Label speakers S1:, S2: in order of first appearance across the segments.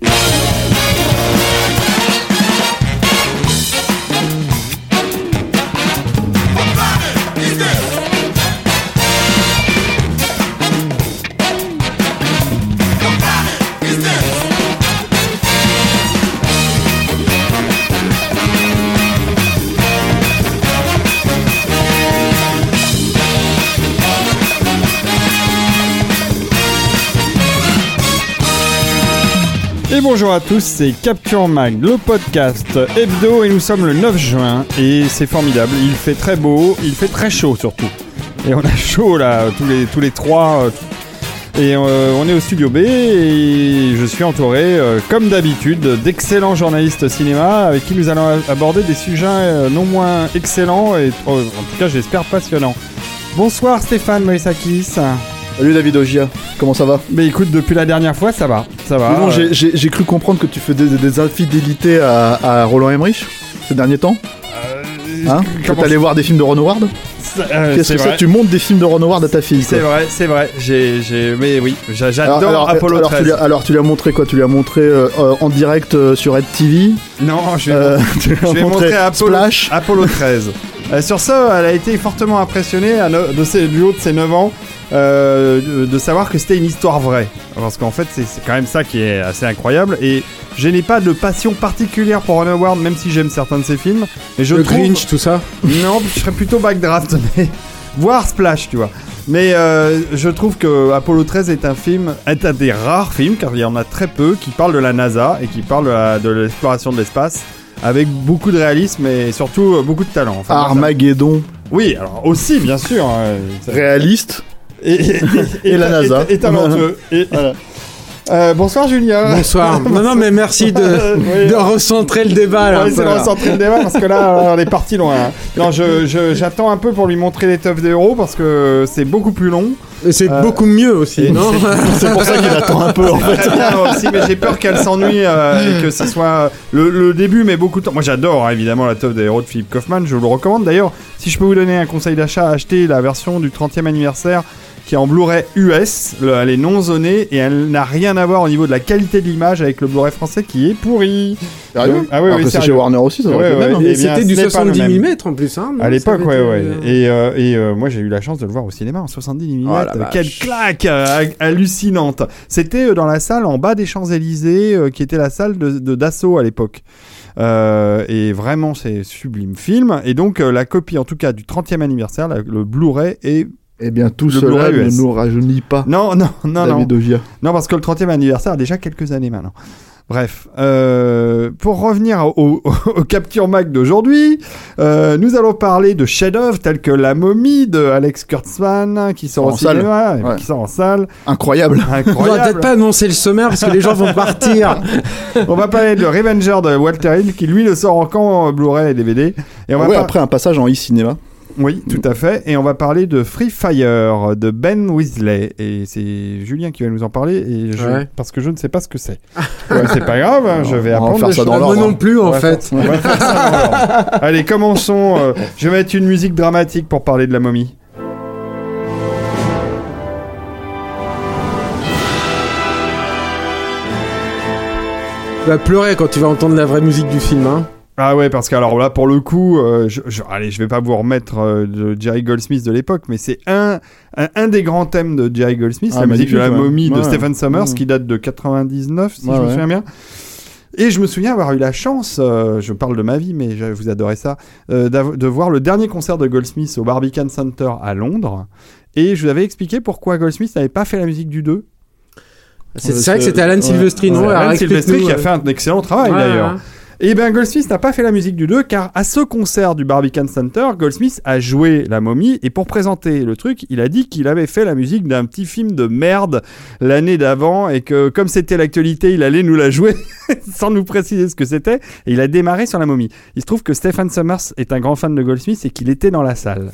S1: Yeah. Bonjour à tous, c'est Capture Mag, le podcast hebdo, et nous sommes le 9 juin, et c'est formidable. Il fait très beau, il fait très chaud surtout. Et on a chaud là, tous les, tous les trois. euh, Et euh, on est au studio B, et je suis entouré, euh, comme d'habitude, d'excellents journalistes cinéma avec qui nous allons aborder des sujets non moins excellents, et oh, en tout cas j'espère passionnants. Bonsoir Stéphane Moïsakis.
S2: Salut David Ogia, comment ça va
S1: Mais écoute, depuis la dernière fois, ça va. Ça va.
S2: J'ai- cru comprendre que tu faisais des, des infidélités à, à Roland Emmerich ces derniers temps. Hein Que t'allais voir des films de Ron Howard
S1: Euh,
S2: Qu'est-ce
S1: c'est
S2: que c'est. Tu montes des films de Ron Howard à ta fille
S1: C'est vrai, c'est vrai. J'ai, mais oui, j'a- j'adore Apollo
S2: alors, tu
S1: 13.
S2: lui as, alors tu lui as montré quoi? Tu lui as montré euh, euh, en direct euh, sur Red TV
S1: Non, je vais,
S2: euh, Tu lui
S1: je vais
S2: montré
S1: montrer Apollo,
S2: Splash?
S1: Apollo 13. Euh, sur ça, elle a été fortement impressionnée à no- de ses, du haut de ses 9 ans euh, de, savoir que c'était une histoire vraie. Parce qu'en fait, c'est, quand même ça qui est assez incroyable. Et je n'ai pas de passion particulière pour Ron Howard, même si j'aime certains de ses films. Mais je
S3: le
S1: trouve...
S3: Grinch, tout ça.
S1: Non, je serais plutôt backdraft, mais voir Splash, tu vois. Mais euh, je trouve que Apollo 13 est un film, est un des rares films, car il y en a très peu, qui parle de la NASA et qui parle de l'exploration de l'espace, avec beaucoup de réalisme et surtout euh, beaucoup de talent. Enfin,
S2: Armageddon,
S1: Oui, alors aussi, bien sûr. hein, ça-
S2: réaliste.
S1: Et, et-
S2: Et la NASA.
S1: Et, et talentueux. Et-
S2: Voilà.
S1: Euh, bonsoir Julien.
S3: Bonsoir. non, non, mais merci de,
S1: Oui.
S3: de recentrer le débat.
S1: On
S3: Là,
S1: va
S3: un
S1: essayer
S3: peu,
S1: de recentrer le débat parce que là, on est parti loin. hein. Non, je, je- j'attends un peu pour lui montrer les teufs d'euros parce que c'est beaucoup plus long.
S3: Et c'est
S1: Euh,
S3: beaucoup mieux aussi, non
S2: C'est pour ça qu'il attend un peu en fait.
S1: Aussi, mais j'ai peur qu'elle s'ennuie euh, et que ce soit le, le début, mais beaucoup de temps. Moi, j'adore hein, évidemment la teuf des héros de Philippe Kaufman, je vous le recommande. D'ailleurs, si je peux vous donner un conseil d'achat, achetez la version du 30e anniversaire qui est en Blu-ray US. Le- elle est non zonée et elle n'a rien à voir au niveau de la qualité de l'image avec le Blu-ray français qui est pourri.
S2: Sérieux
S1: Ah oui,
S2: Alors
S1: oui,
S2: que c'est chez Warner aussi, ça
S1: Ouais, ouais.
S2: hein.
S1: Eh
S3: c'était du
S1: ce n'est pas le
S3: 70
S1: même.
S3: mm en plus. Hein,
S1: À l'époque, ouais, ouais.
S3: été,
S1: Et, euh, et euh, moi, j'ai eu la chance de le voir au cinéma en 70 mm.
S2: Oh.
S1: Quelle claque euh, hallucinante. C'était euh, dans la salle en bas des Champs-Élysées, euh, qui était la salle de, de Dassault à l'époque. Euh, et vraiment, c'est sublime film. Et donc, euh, la copie, en tout cas, du 30e anniversaire, la- le Blu-ray est.
S2: Eh bien, tout
S1: Le
S2: cela ne
S1: US.
S2: nous rajeunit pas,
S1: Non, non, non, non.
S2: Ogia.
S1: Non, parce que le 30e anniversaire a déjà quelques années maintenant. Bref, euh, pour revenir au, au, au Capture Mag d'aujourd'hui, euh, nous allons parler de chefs-d'œuvre tels que La Momie de Alex Kurtzman, qui sort
S2: En
S1: au
S2: salle.
S1: cinéma,
S2: Ouais.
S1: qui sort en salle.
S2: Incroyable.
S3: On va peut-être
S1: Incroyable.
S3: pas annoncer le sommaire parce que les gens vont partir.
S1: on va parler de Revenger de Walter Hill, qui lui le sort en Blu-ray et DVD. Et on va
S2: Ouais,
S1: par-
S2: après un passage en e-cinéma.
S1: Oui, tout à fait. Et on va parler de Free Fire de Ben Weasley. Et c'est Julien qui va nous en parler. Et je-
S3: Ouais.
S1: Parce que je ne sais pas ce que c'est. Ouais, c'est pas grave, hein, je vais
S2: On va
S1: apprendre
S2: faire ça dans.
S3: Moi non plus, en fait.
S1: Allez, commençons. euh, je vais mettre une musique dramatique pour parler de la momie.
S3: Tu vas pleurer quand tu vas entendre la vraie musique du film. Hein.
S1: Ah ouais, parce que alors là, pour le coup, euh, je, je- allez, je vais pas vous remettre euh, de Jerry Goldsmith de l'époque, mais c'est un, un, un des grands thèmes de Jerry Goldsmith,
S2: Ah,
S1: la musique de la
S2: ouais.
S1: momie de
S2: Ouais.
S1: Stephen Sommers,
S2: Mhm.
S1: qui date de 99, si je me souviens bien. Et je me souviens avoir eu la chance, euh, je parle de ma vie, mais je, vous adorez ça, de voir le dernier concert de Goldsmith au Barbican Center à Londres. Et je vous avais expliqué pourquoi Goldsmith n'avait pas fait la musique du 2.
S3: C'est vrai que c'était Alan. Silvestri, non
S1: Alan Silvestri qui a fait un excellent travail d'ailleurs. Et ben Goldsmith n'a pas fait la musique du 2 car à ce concert du Barbican Center, Goldsmith a joué la momie et pour présenter le truc, il a dit qu'il avait fait la musique d'un petit film de merde l'année d'avant et que comme c'était l'actualité, il allait nous la jouer sans nous préciser ce que c'était et il a démarré sur la momie. Il se trouve que Stephen Summers est un grand fan de Goldsmith et qu'il était dans la salle.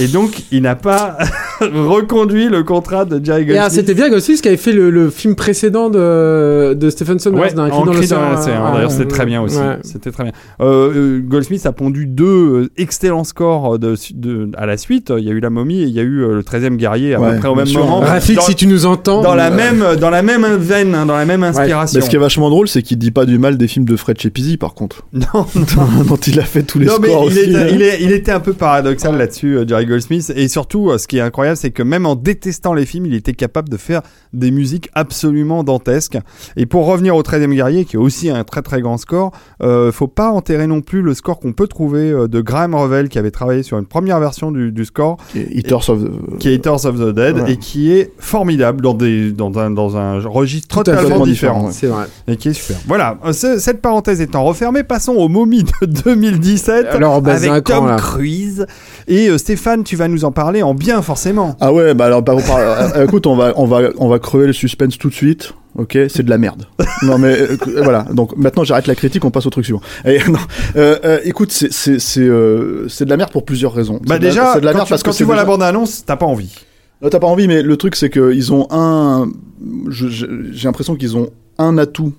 S1: Et donc il n'a pas reconduit le contrat de Jerry
S3: Et
S1: Goldsmith.
S3: ah, c'était bien Goldsmith qui avait fait le, le film précédent de, de Stephen Sommers
S1: Ouais,
S3: dans dans. Ah,
S1: D'ailleurs,
S3: ouais.
S1: c'était très bien aussi.
S3: Ouais.
S1: C'était très bien. Euh, euh, Goldsmith a pondu deux euh, excellents scores de, de- à la suite. Il y a eu La Momie et il y a eu euh, le 13e guerrier à
S2: Ouais,
S1: peu près au même
S2: sûr.
S1: moment.
S3: Rafik,
S1: dans,
S3: si tu nous entends.
S1: dans la
S3: euh,
S1: même dans la même veine, hein, dans la même inspiration.
S2: Mais ce qui est vachement drôle, c'est qu'il dit pas du mal des films de Fred Chepisi, par contre.
S1: Non,
S2: dont il a fait tous les
S1: non, mais
S2: scores
S1: il,
S2: aussi. hein.
S1: était, il, est- il était un peu paradoxal là-dessus, euh, Jerry Goldsmith. Et surtout, euh, ce qui est incroyable, c'est que même en détestant les films, il était capable de faire des musiques absolument dantesques. Et pour revenir au 13e guerrier, qui est aussi un très très grand score, euh, faut pas enterrer non plus le score qu'on peut trouver euh, de Graham Revel, qui avait travaillé sur une première version du, du score,
S2: Et Eaters of the-
S1: qui est Eaters of the Dead,
S2: Ouais.
S1: et qui est formidable dans, des, dans, un, dans un registre totalement
S2: différent,
S1: différent.
S2: ouais.
S3: C'est vrai.
S1: Et qui est super. Voilà, euh, ce- cette parenthèse étant refermée, passons aux momies de 2017
S3: Alors, bah,
S1: avec
S3: camp,
S1: Tom
S3: là.
S1: Cruise. Et euh, Stéphane, tu vas nous en parler en bien forcément.
S2: Ah ouais, bah alors, bah, on parle- écoute, on va, on va, on va crever le suspense tout de suite. Ok, c'est de la merde. non mais euh, euh, voilà. Donc maintenant j'arrête la critique, on passe au truc suivant. Et, non, euh, euh, écoute, c'est c'est c'est c'est de la merde pour plusieurs raisons.
S1: Bah
S2: de la-
S1: déjà,
S2: c'est de la
S1: quand
S2: merde
S1: tu,
S2: parce
S1: quand
S2: que
S1: tu vois la
S2: déjà-
S1: bande-annonce, t'as pas envie.
S2: T'as pas envie, mais le truc c'est que ils ont un. J'ai l'impression qu'ils ont un atout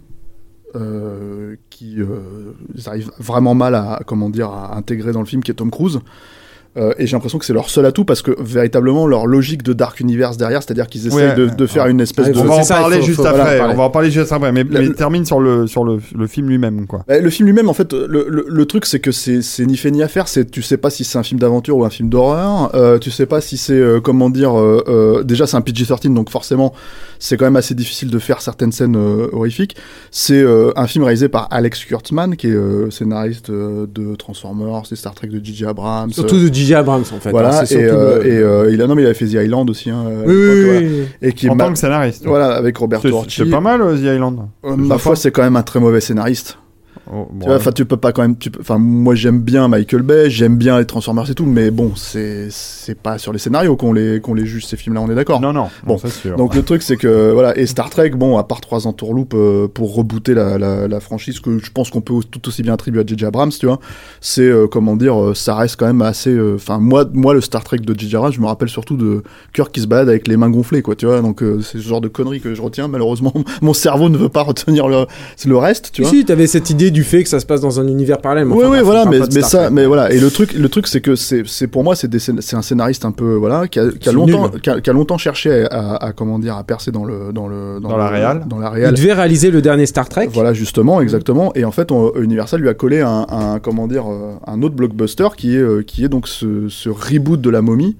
S2: qui ils arrivent vraiment mal à comment dire à intégrer dans le film, qui est Tom Cruise. Euh, et j'ai l'impression que c'est leur seul atout parce que véritablement leur logique de Dark Universe derrière, c'est-à-dire qu'ils essayent
S1: Ouais,
S2: de, de faire une espèce
S3: Ouais,
S2: de.
S1: On va en
S3: c'est ça,
S1: parler
S3: faut-
S1: juste
S3: faut-
S1: après.
S2: voilà,
S1: on va en parler juste après. Mais, mais
S2: le-
S1: termine sur le sur le, le film lui-même, quoi.
S2: Bah, Le film lui-même, en fait, le, le- le truc, c'est que c'est c'est ni fait ni à faire. C'est tu sais pas si c'est un film d'aventure ou un film d'horreur. Euh, tu sais pas si c'est euh, comment dire. euh, euh, déjà, c'est un PG-13, donc forcément, c'est quand même assez difficile de faire certaines scènes euh, horrifiques. C'est euh, un film réalisé par Alex Kurtzman, qui est euh, scénariste euh, de Transformers, et Star Trek de J.J. Abrams.
S3: Surtout de J.J. Abrams en fait. hein,
S2: voilà.
S3: c'est
S2: Et, euh, et euh, il a non mais il avait fait The Island aussi. Hein, à
S3: Oui,
S2: l'époque,
S3: oui,
S2: voilà.
S3: oui.
S2: Et qui est
S1: En
S2: ma-
S1: tant que scénariste.
S2: voilà avec Roberto
S1: C'est
S2: Orci.
S1: c'est pas mal, euh, The Island.
S2: Euh, ma foi, c'est quand même un très mauvais scénariste.
S1: Oh, bon,
S2: Tu vois, enfin, tu peux pas quand même. tu peux- Enfin, moi, j'aime bien Michael Bay, j'aime bien les Transformers et tout, mais bon, c'est c'est pas sur les scénarios qu'on les qu'on les juge ces films-là, on est d'accord.
S1: Non, non.
S2: Bon,
S1: c'est sûr.
S2: Donc le truc c'est que voilà et Star Trek bon à part trois entourloupes euh, pour rebooter la, la, la franchise que je pense qu'on peut tout aussi bien attribuer à J.J. Abrams tu vois c'est euh, comment dire euh, ça reste quand même assez euh, enfin moi moi le Star Trek de J.J. Abrams je me rappelle surtout de Kirk qui se balade avec les mains gonflées quoi tu vois donc euh, c'est ce genre de conneries que je retiens malheureusement mon cerveau ne veut pas retenir le le reste tu vois
S3: Si, t'avais cette idée du fait que ça se passe dans un univers parallèle.
S2: oui,
S3: enfin,
S2: oui, voilà, mais, ça, voilà. Et le truc, le truc, c'est que c'est, pour moi, c'est, un scénariste un peu, voilà, qui a, qui a
S3: C'est
S2: longtemps,
S3: nul.
S2: qui a, qui a longtemps cherché à, à, comment dire, à percer dans le, dans le,
S1: Dans la
S2: le-
S1: réal.
S2: dans la
S3: Il
S2: réal.
S3: devait réaliser le dernier Star Trek.
S2: Voilà, justement, exactement. Et en fait, on- Universal lui a collé un, un comment dire, euh, un autre blockbuster qui est, euh, qui est donc ce, ce reboot de la momie.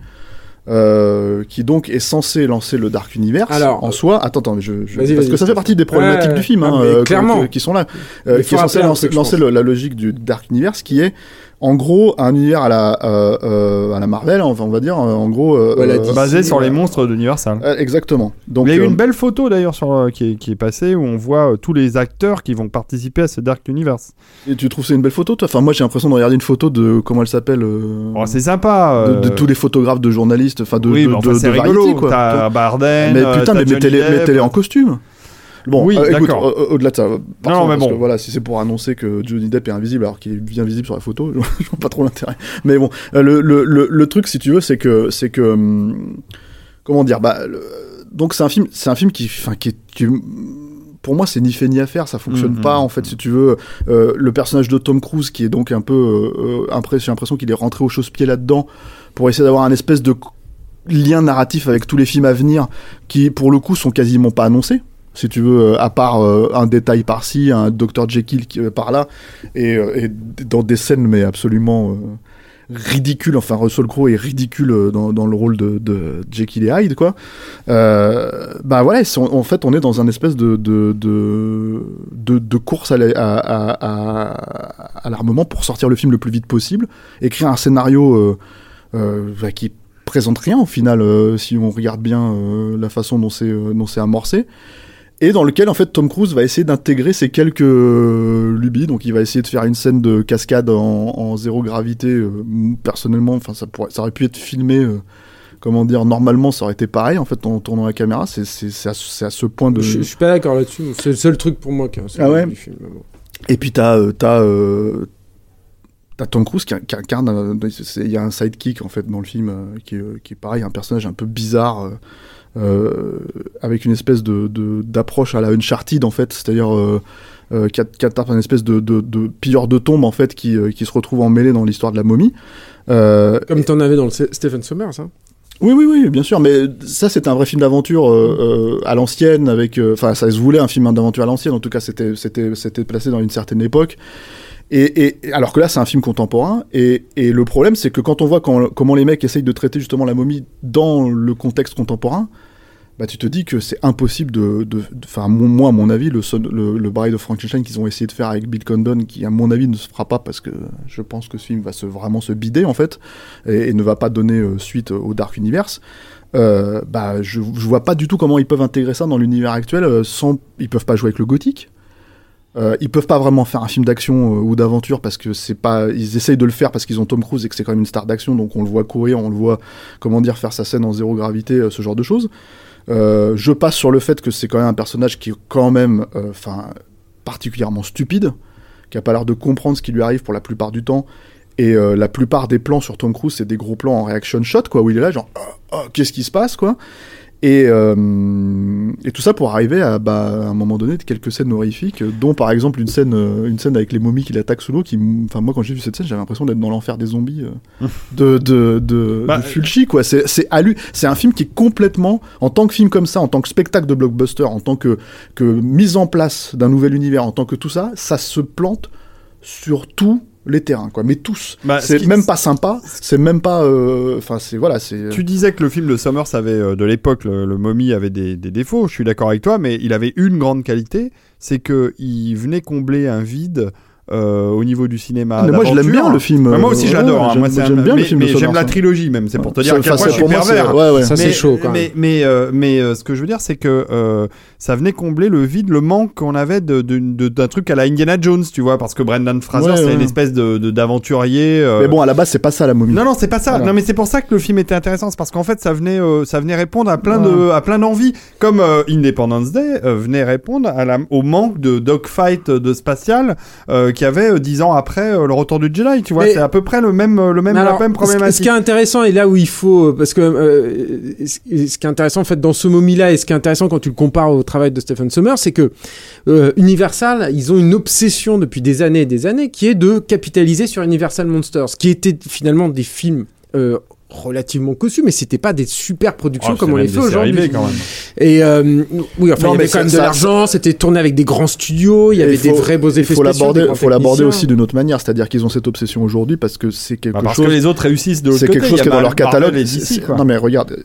S2: Euh, qui donc est censé lancer le Dark Universe
S3: Alors,
S2: en soi. Attends, attends, je, je-
S3: vas-y,
S2: parce que ça fait partie des problématiques
S3: Ouais,
S2: du film, hein,
S3: mais
S2: euh,
S3: clairement.
S2: qui sont là, euh, qui est censé lancer,
S3: je
S2: lancer la logique du Dark Universe, qui est en gros un univers à la euh, euh, à la Marvel, enfin, on va dire, euh, en gros. euh, euh,
S1: Basé sur les monstres d'Universal.
S2: euh, exactement. Donc,
S1: Il y a eu une belle photo d'ailleurs sur euh, qui, est, qui est passée où on voit euh, tous les acteurs qui vont participer à ce Dark Universe.
S2: et tu trouves c'est une belle photo, toi? Enfin, moi, j'ai l'impression de regarder une photo de comment elle s'appelle. euh,
S1: Oh, c'est sympa.
S2: de,
S1: euh,
S2: de tous les photographes de journalistes, enfin de,
S1: oui,
S2: de,
S1: mais enfin,
S2: de-
S1: c'est
S2: de
S1: rigolo.
S2: Variety, quoi.
S1: T'as Barden.
S2: mais putain, mais mettez-les en costume. Bon,
S1: Oui,
S2: euh,
S1: d'accord.
S2: au- au- au-delà de ça, par
S1: Non,
S2: contre,
S1: mais bon.
S2: que voilà, si c'est pour annoncer que Johnny Depp est invisible alors qu'il est bien visible sur la photo, je vois pas trop l'intérêt. Mais bon, euh, le, le, le, le truc, si tu veux, c'est que c'est que hum, comment dire, bah, donc c'est un film, c'est un film qui, enfin, qui, pour moi, c'est ni fait ni à faire, ça fonctionne
S1: Mhm.
S2: pas en fait, si tu veux. Euh, le personnage de Tom Cruise, qui est donc un peu euh, euh, impré- j'ai l'impression qu'il est rentré au chausse-pied là-dedans pour essayer d'avoir un espèce de lien narratif avec tous les films à venir, qui pour le coup sont quasiment pas annoncés. Si tu veux, euh, à part euh, un détail par-ci, un Dr Jekyll euh, par là, et, dans des scènes mais absolument euh, ridicules. Enfin, Russell Crowe est ridicule dans, le rôle de, Jekyll et Hyde, quoi. Bah voilà, en fait, on est dans un espèce de de, de, course à, la- à, à, à- à l'armement pour sortir le film le plus vite possible, écrire un scénario bah, qui présente rien au final, si on regarde bien la façon dont c'est amorcé. Et dans lequel en fait Tom Cruise va essayer d'intégrer ces quelques euh, lubies. Donc il va essayer de faire une scène de cascade en, en zéro gravité. euh, personnellement, enfin ça pourrait, ça aurait pu être filmé. euh, comment dire Normalement, ça aurait été pareil en fait en tournant la caméra. C'est à, à ce point de.
S3: Je, je suis pas d'accord là-dessus. C'est le seul truc pour moi qui est
S2: Ah ouais
S3: du film. bon.
S2: Et puis t'as t'as t'as Tom Cruise qui, qui incarne il y a un sidekick en fait dans le film qui, est, qui est pareil un personnage un peu bizarre avec une espèce de d'approche à la Uncharted en fait c'est-à-dire euh, euh, qui, un espèce de, de, de pilleur de tombes en fait qui, euh, qui se retrouve emmêlé dans l'histoire de la momie euh,
S3: Comme t'en avais dans le Ste- Stephen Sommers, hein.
S2: oui, oui, oui, bien sûr, mais ça, c'était un vrai film d'aventure euh, euh, à l'ancienne, avec, euh, enfin, ça se voulait un film d'aventure à l'ancienne. En tout cas, c'était, c'était, c'était placé dans une certaine époque. Et, alors que là, c'est un film contemporain. Et, le problème, c'est que quand on voit comment les mecs essayent de traiter justement la momie dans le contexte contemporain, bah, tu te dis que c'est impossible de, de, de- enfin, moi, à mon avis, le, le, of Frankenstein qu'ils ont essayé de faire avec Bill Condon, qui, à mon avis, ne se fera pas parce que je pense que ce film va vraiment se bider, en fait, et, et ne va pas donner euh, suite au Dark Universe. Euh, bah, je, je vois pas du tout comment ils peuvent intégrer ça dans l'univers actuel euh, sans. Ils peuvent pas jouer avec le gothique. Euh, ils peuvent pas vraiment faire un film d'action euh, ou d'aventure parce que c'est pas. Ils essayent de le faire parce qu'ils ont Tom Cruise et que c'est quand même une star d'action, donc on le voit courir, on le voit, comment dire, faire sa scène en zéro gravité, euh, ce genre de choses. Euh, je passe sur le fait que c'est quand même un personnage qui est quand même, enfin, particulièrement stupide, qui a pas l'air de comprendre ce qui lui arrive pour la plupart du temps. Et la plupart des plans sur Tom Cruise, c'est des gros plans en reaction shot, quoi, où il est là, genre, Ah, ah, qu'est-ce qui se passe, quoi. Et, euh, et tout ça pour arriver à, bah, à un moment donné, quelques scènes horrifiques, dont par exemple une scène, euh, une scène avec les momies qui l'attaquent sous l'eau. Qui, enfin moi, quand j'ai vu cette scène, j'avais l'impression d'être dans l'enfer des zombies euh, de de de,
S1: Bah,
S2: de Fulci, quoi. C'est c'est c'est un film qui est complètement, en tant que film comme ça, en tant que spectacle de blockbuster, en tant que que mise en place d'un nouvel univers, en tant que tout ça, ça se plante sur tous les terrains, quoi. Mais tous.
S1: Bah, ce
S2: c'est même pas sympa. C'est même pas. euh, Enfin, c'est voilà, c'est.
S1: Tu disais que le film de Summers avait, euh, de l'époque, le, le Mommy avait des, des défauts, je suis d'accord avec toi, mais il avait une grande qualité, c'est que il venait combler un vide euh, au niveau du cinéma.
S2: Ah, mais moi, je l'aime bien le film.
S1: Bah, moi
S2: euh,
S1: aussi,
S2: ouais,
S1: j'adore. hein.
S2: j'aime-
S1: Moi, un-
S2: j'aime bien
S1: mais,
S2: le film
S1: mais j'aime la
S2: hein.
S1: trilogie même. C'est pour te dire à
S2: Ça,
S1: quel point je
S2: c'est-
S1: suis pervers.
S2: ouais, ouais.
S3: Ça, c'est chaud, quand
S1: mais, mais, euh, mais euh, ce que je veux dire, c'est que euh, ça venait combler le vide, le manque qu'on avait de- de- de- d'un truc à la Indiana Jones, tu vois, parce que Brendan Fraser,
S2: Ouais,
S1: c'est
S2: ouais.
S1: une espèce d'aventurier. euh,
S2: Mais bon, à la base, c'est pas ça la momie.
S1: non, non, c'est pas ça. Non, mais c'est pour ça que le film était intéressant. C'est parce qu'en fait, ça venait, euh, ça venait répondre à plein de, à plein d'envies. Comme euh, Independence Day venait répondre à la, au manque de dogfight de spatial qu'il y avait dix ans après le retour du Jedi. Tu vois, c'est à peu près le même, le même,
S3: Alors,
S1: la même
S3: ce- qui est intéressant et là où il faut parce que ce ce qui est intéressant en fait dans ce momie là et ce qui est intéressant quand tu le compares au travail de Stephen Sommers c'est que euh, Universal ils ont une obsession depuis des années et des années qui est de capitaliser sur Universal Monsters qui étaient finalement des films euh, relativement cossus mais c'était pas des super productions
S1: Oh,
S3: comme on les fait aujourd'hui
S1: B, quand même.
S3: et euh, oui enfin
S2: Non,
S3: il y avait quand même
S2: ça-
S3: de l'argent c'était tourné avec des grands studios il y avait
S2: faut-
S3: des vrais beaux
S2: Il
S3: effets
S2: faut
S3: spéciaux grands
S2: faut l'aborder aussi d'une autre manière, c'est-à-dire qu'ils ont cette obsession aujourd'hui parce que c'est quelque
S1: Bah, parce
S2: chose.
S1: que les autres réussissent de l'autre
S2: C'est quelque chose
S1: Il
S2: qui est dans leur catalogue. Non mais regarde.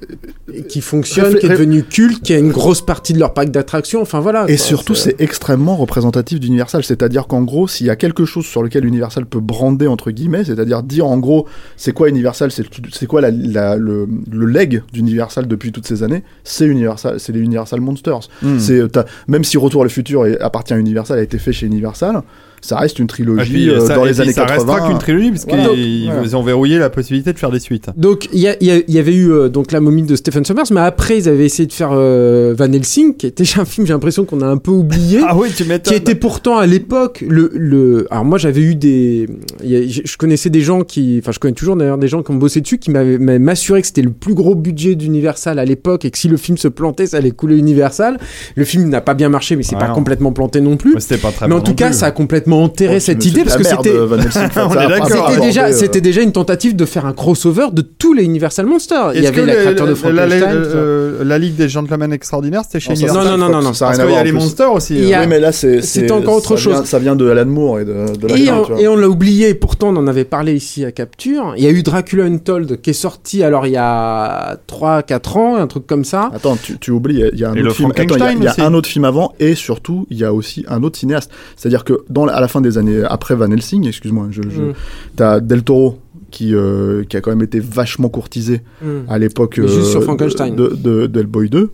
S3: Qui fonctionne, qui est devenu culte, qui a une grosse partie de leur parc d'attractions. Enfin voilà.
S2: Et
S3: quoi,
S2: surtout, c'est extrêmement représentatif d'Universal. C'est-à-dire qu'en gros, s'il y a quelque chose sur lequel Universal peut brander entre guillemets, c'est-à-dire dire en gros, c'est quoi Universal, c'est c'est quoi la, la- le, le leg d'Universal depuis toutes ces années, c'est Universal, c'est les Universal Monsters.
S1: Hmm.
S2: C'est même si Retour à le futur appartient à Universal, a été fait chez Universal, ça reste une trilogie
S1: puis,
S2: euh,
S1: ça,
S2: dans les
S1: puis
S2: années
S1: ça
S2: 80.
S1: restera qu'une trilogie, parce
S2: Voilà.
S1: qu'ils
S2: Voilà.
S1: ont verrouillé la possibilité de faire des suites.
S3: Donc il y, avait eu euh, donc la momie de Stephen Sommers, mais après ils avaient essayé de faire euh, Van Helsing, qui était un film j'ai l'impression qu'on a un peu oublié.
S1: Ah oui, tu
S3: qui était pourtant à l'époque le, le alors moi j'avais eu des je connaissais des gens qui enfin je connais toujours d'ailleurs des gens qui ont bossé dessus qui m'avaient m'assuré que c'était le plus gros budget d'Universal à l'époque et que si le film se plantait ça allait couler Universal le film n'a pas bien marché mais c'est
S1: Ah
S3: pas
S1: non.
S3: complètement planté non plus
S1: Mais C'était pas très
S3: mais en tout cas
S1: plus.
S3: ça a complètement enterré
S2: Oh,
S3: cette idée parce que c'était déjà,
S2: euh,
S3: c'était déjà une tentative de faire un crossover de tous les Universal Monsters. Il y avait la créature de Frankenstein.
S1: euh, la Ligue des Gentlemen Extraordinaires, c'était chez
S2: Non,
S1: Universal.
S3: Non, non, non,
S1: Parce qu'il y a les monsters aussi. Euh.
S2: Oui, mais là, c'est.
S3: Encore autre chose.
S2: Ça vient de Alan Moore et de, la
S3: Et on, l'a oublié, et pourtant on en avait parlé ici à Capture. Il y a eu Dracula Untold qui est sorti alors il y a 3-4 ans, un truc comme ça.
S2: Attends, tu, oublies, il y a- autre film. Il y un autre film avant, et surtout, il y a aussi un autre cinéaste. C'est-à-dire que dans, la- à la fin des années après Van Helsing, excuse-moi, je, je,
S3: Mm.
S2: t'as Del Toro qui, euh, qui a quand même été vachement courtisé
S3: Mm.
S2: à l'époque
S3: sur
S2: euh,
S3: Frankenstein.
S2: de, de, de Hellboy 2.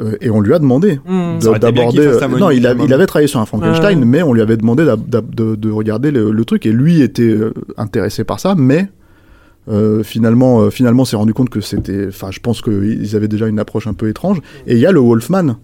S2: euh, et on lui a demandé
S1: qu'il
S2: d'aborder. euh, non, il, a-
S1: finalement.
S2: il avait travaillé sur un Frankenstein,
S3: Ouais.
S2: mais on lui avait demandé de, de regarder le, le truc et lui était euh, intéressé par ça, mais finalement, finalement, s'est rendu compte que c'était. Enfin, je pense qu'ils avaient déjà une approche un peu étrange. Et il y a le Wolfman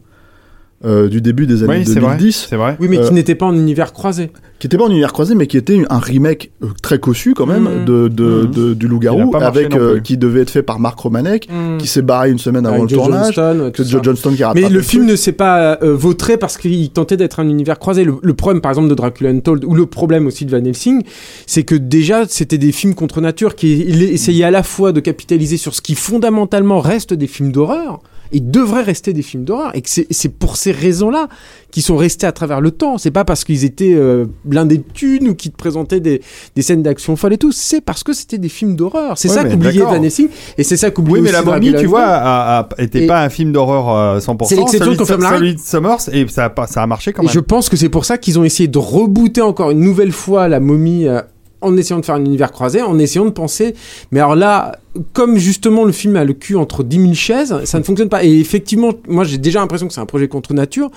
S2: euh, du début des années
S1: Oui, c'est vrai.
S2: 2010,
S1: C'est vrai.
S3: Oui, mais
S2: Euh,
S3: qui n'était pas en univers croisé.
S2: qui était pas en univers croisé, mais qui était un remake euh, très cossu quand même
S3: Mhm.
S2: de, de,
S1: Mhm.
S2: de- du Loup-garou, avec euh, qui devait être fait par Mark Romanek,
S3: Hmm.
S2: qui s'est barré une semaine avant
S3: Avec
S2: le
S3: Joe
S2: tournage.
S3: Johnston,
S2: que Joe. Johnston qui a
S3: Mais le film ne s'est pas euh, vautré parce qu'il tentait d'être un univers croisé. Le, le problème, par exemple, de Dracula Untold, ou le problème aussi de Van Helsing, c'est que déjà, c'était des films contre nature qui il essayaient à la fois de capitaliser sur ce qui fondamentalement reste des films d'horreur et devraient rester des films d'horreur. Et que c'est pour ces raisons-là qu'ils sont restés à travers le temps. C'est pas parce qu'ils étaient euh, blindés de thunes ou qu'ils te présentaient des, des scènes d'action folles et tout. C'est parce que c'était des films d'horreur. C'est
S1: Ouais,
S3: ça qu'oubliait. Van Helsing. Et c'est ça qu'oubliait
S1: Oui, mais la momie, tu vois,
S3: Untold.
S1: a- a- était
S3: Et-
S1: pas un film d'horreur euh, 100%.
S3: C'est l'exception
S1: de- Celui de Summers, et ça a, ça a marché quand
S3: Et
S1: même.
S3: je pense que c'est pour ça qu'ils ont essayé de rebooter encore une nouvelle fois la momie euh, en essayant de faire un univers croisé, en essayant de penser. Mais alors là, comme justement le film a le cul entre 10 000 chaises, ça ne fonctionne pas. Et effectivement, moi j'ai déjà l'impression que c'est un projet contre nature.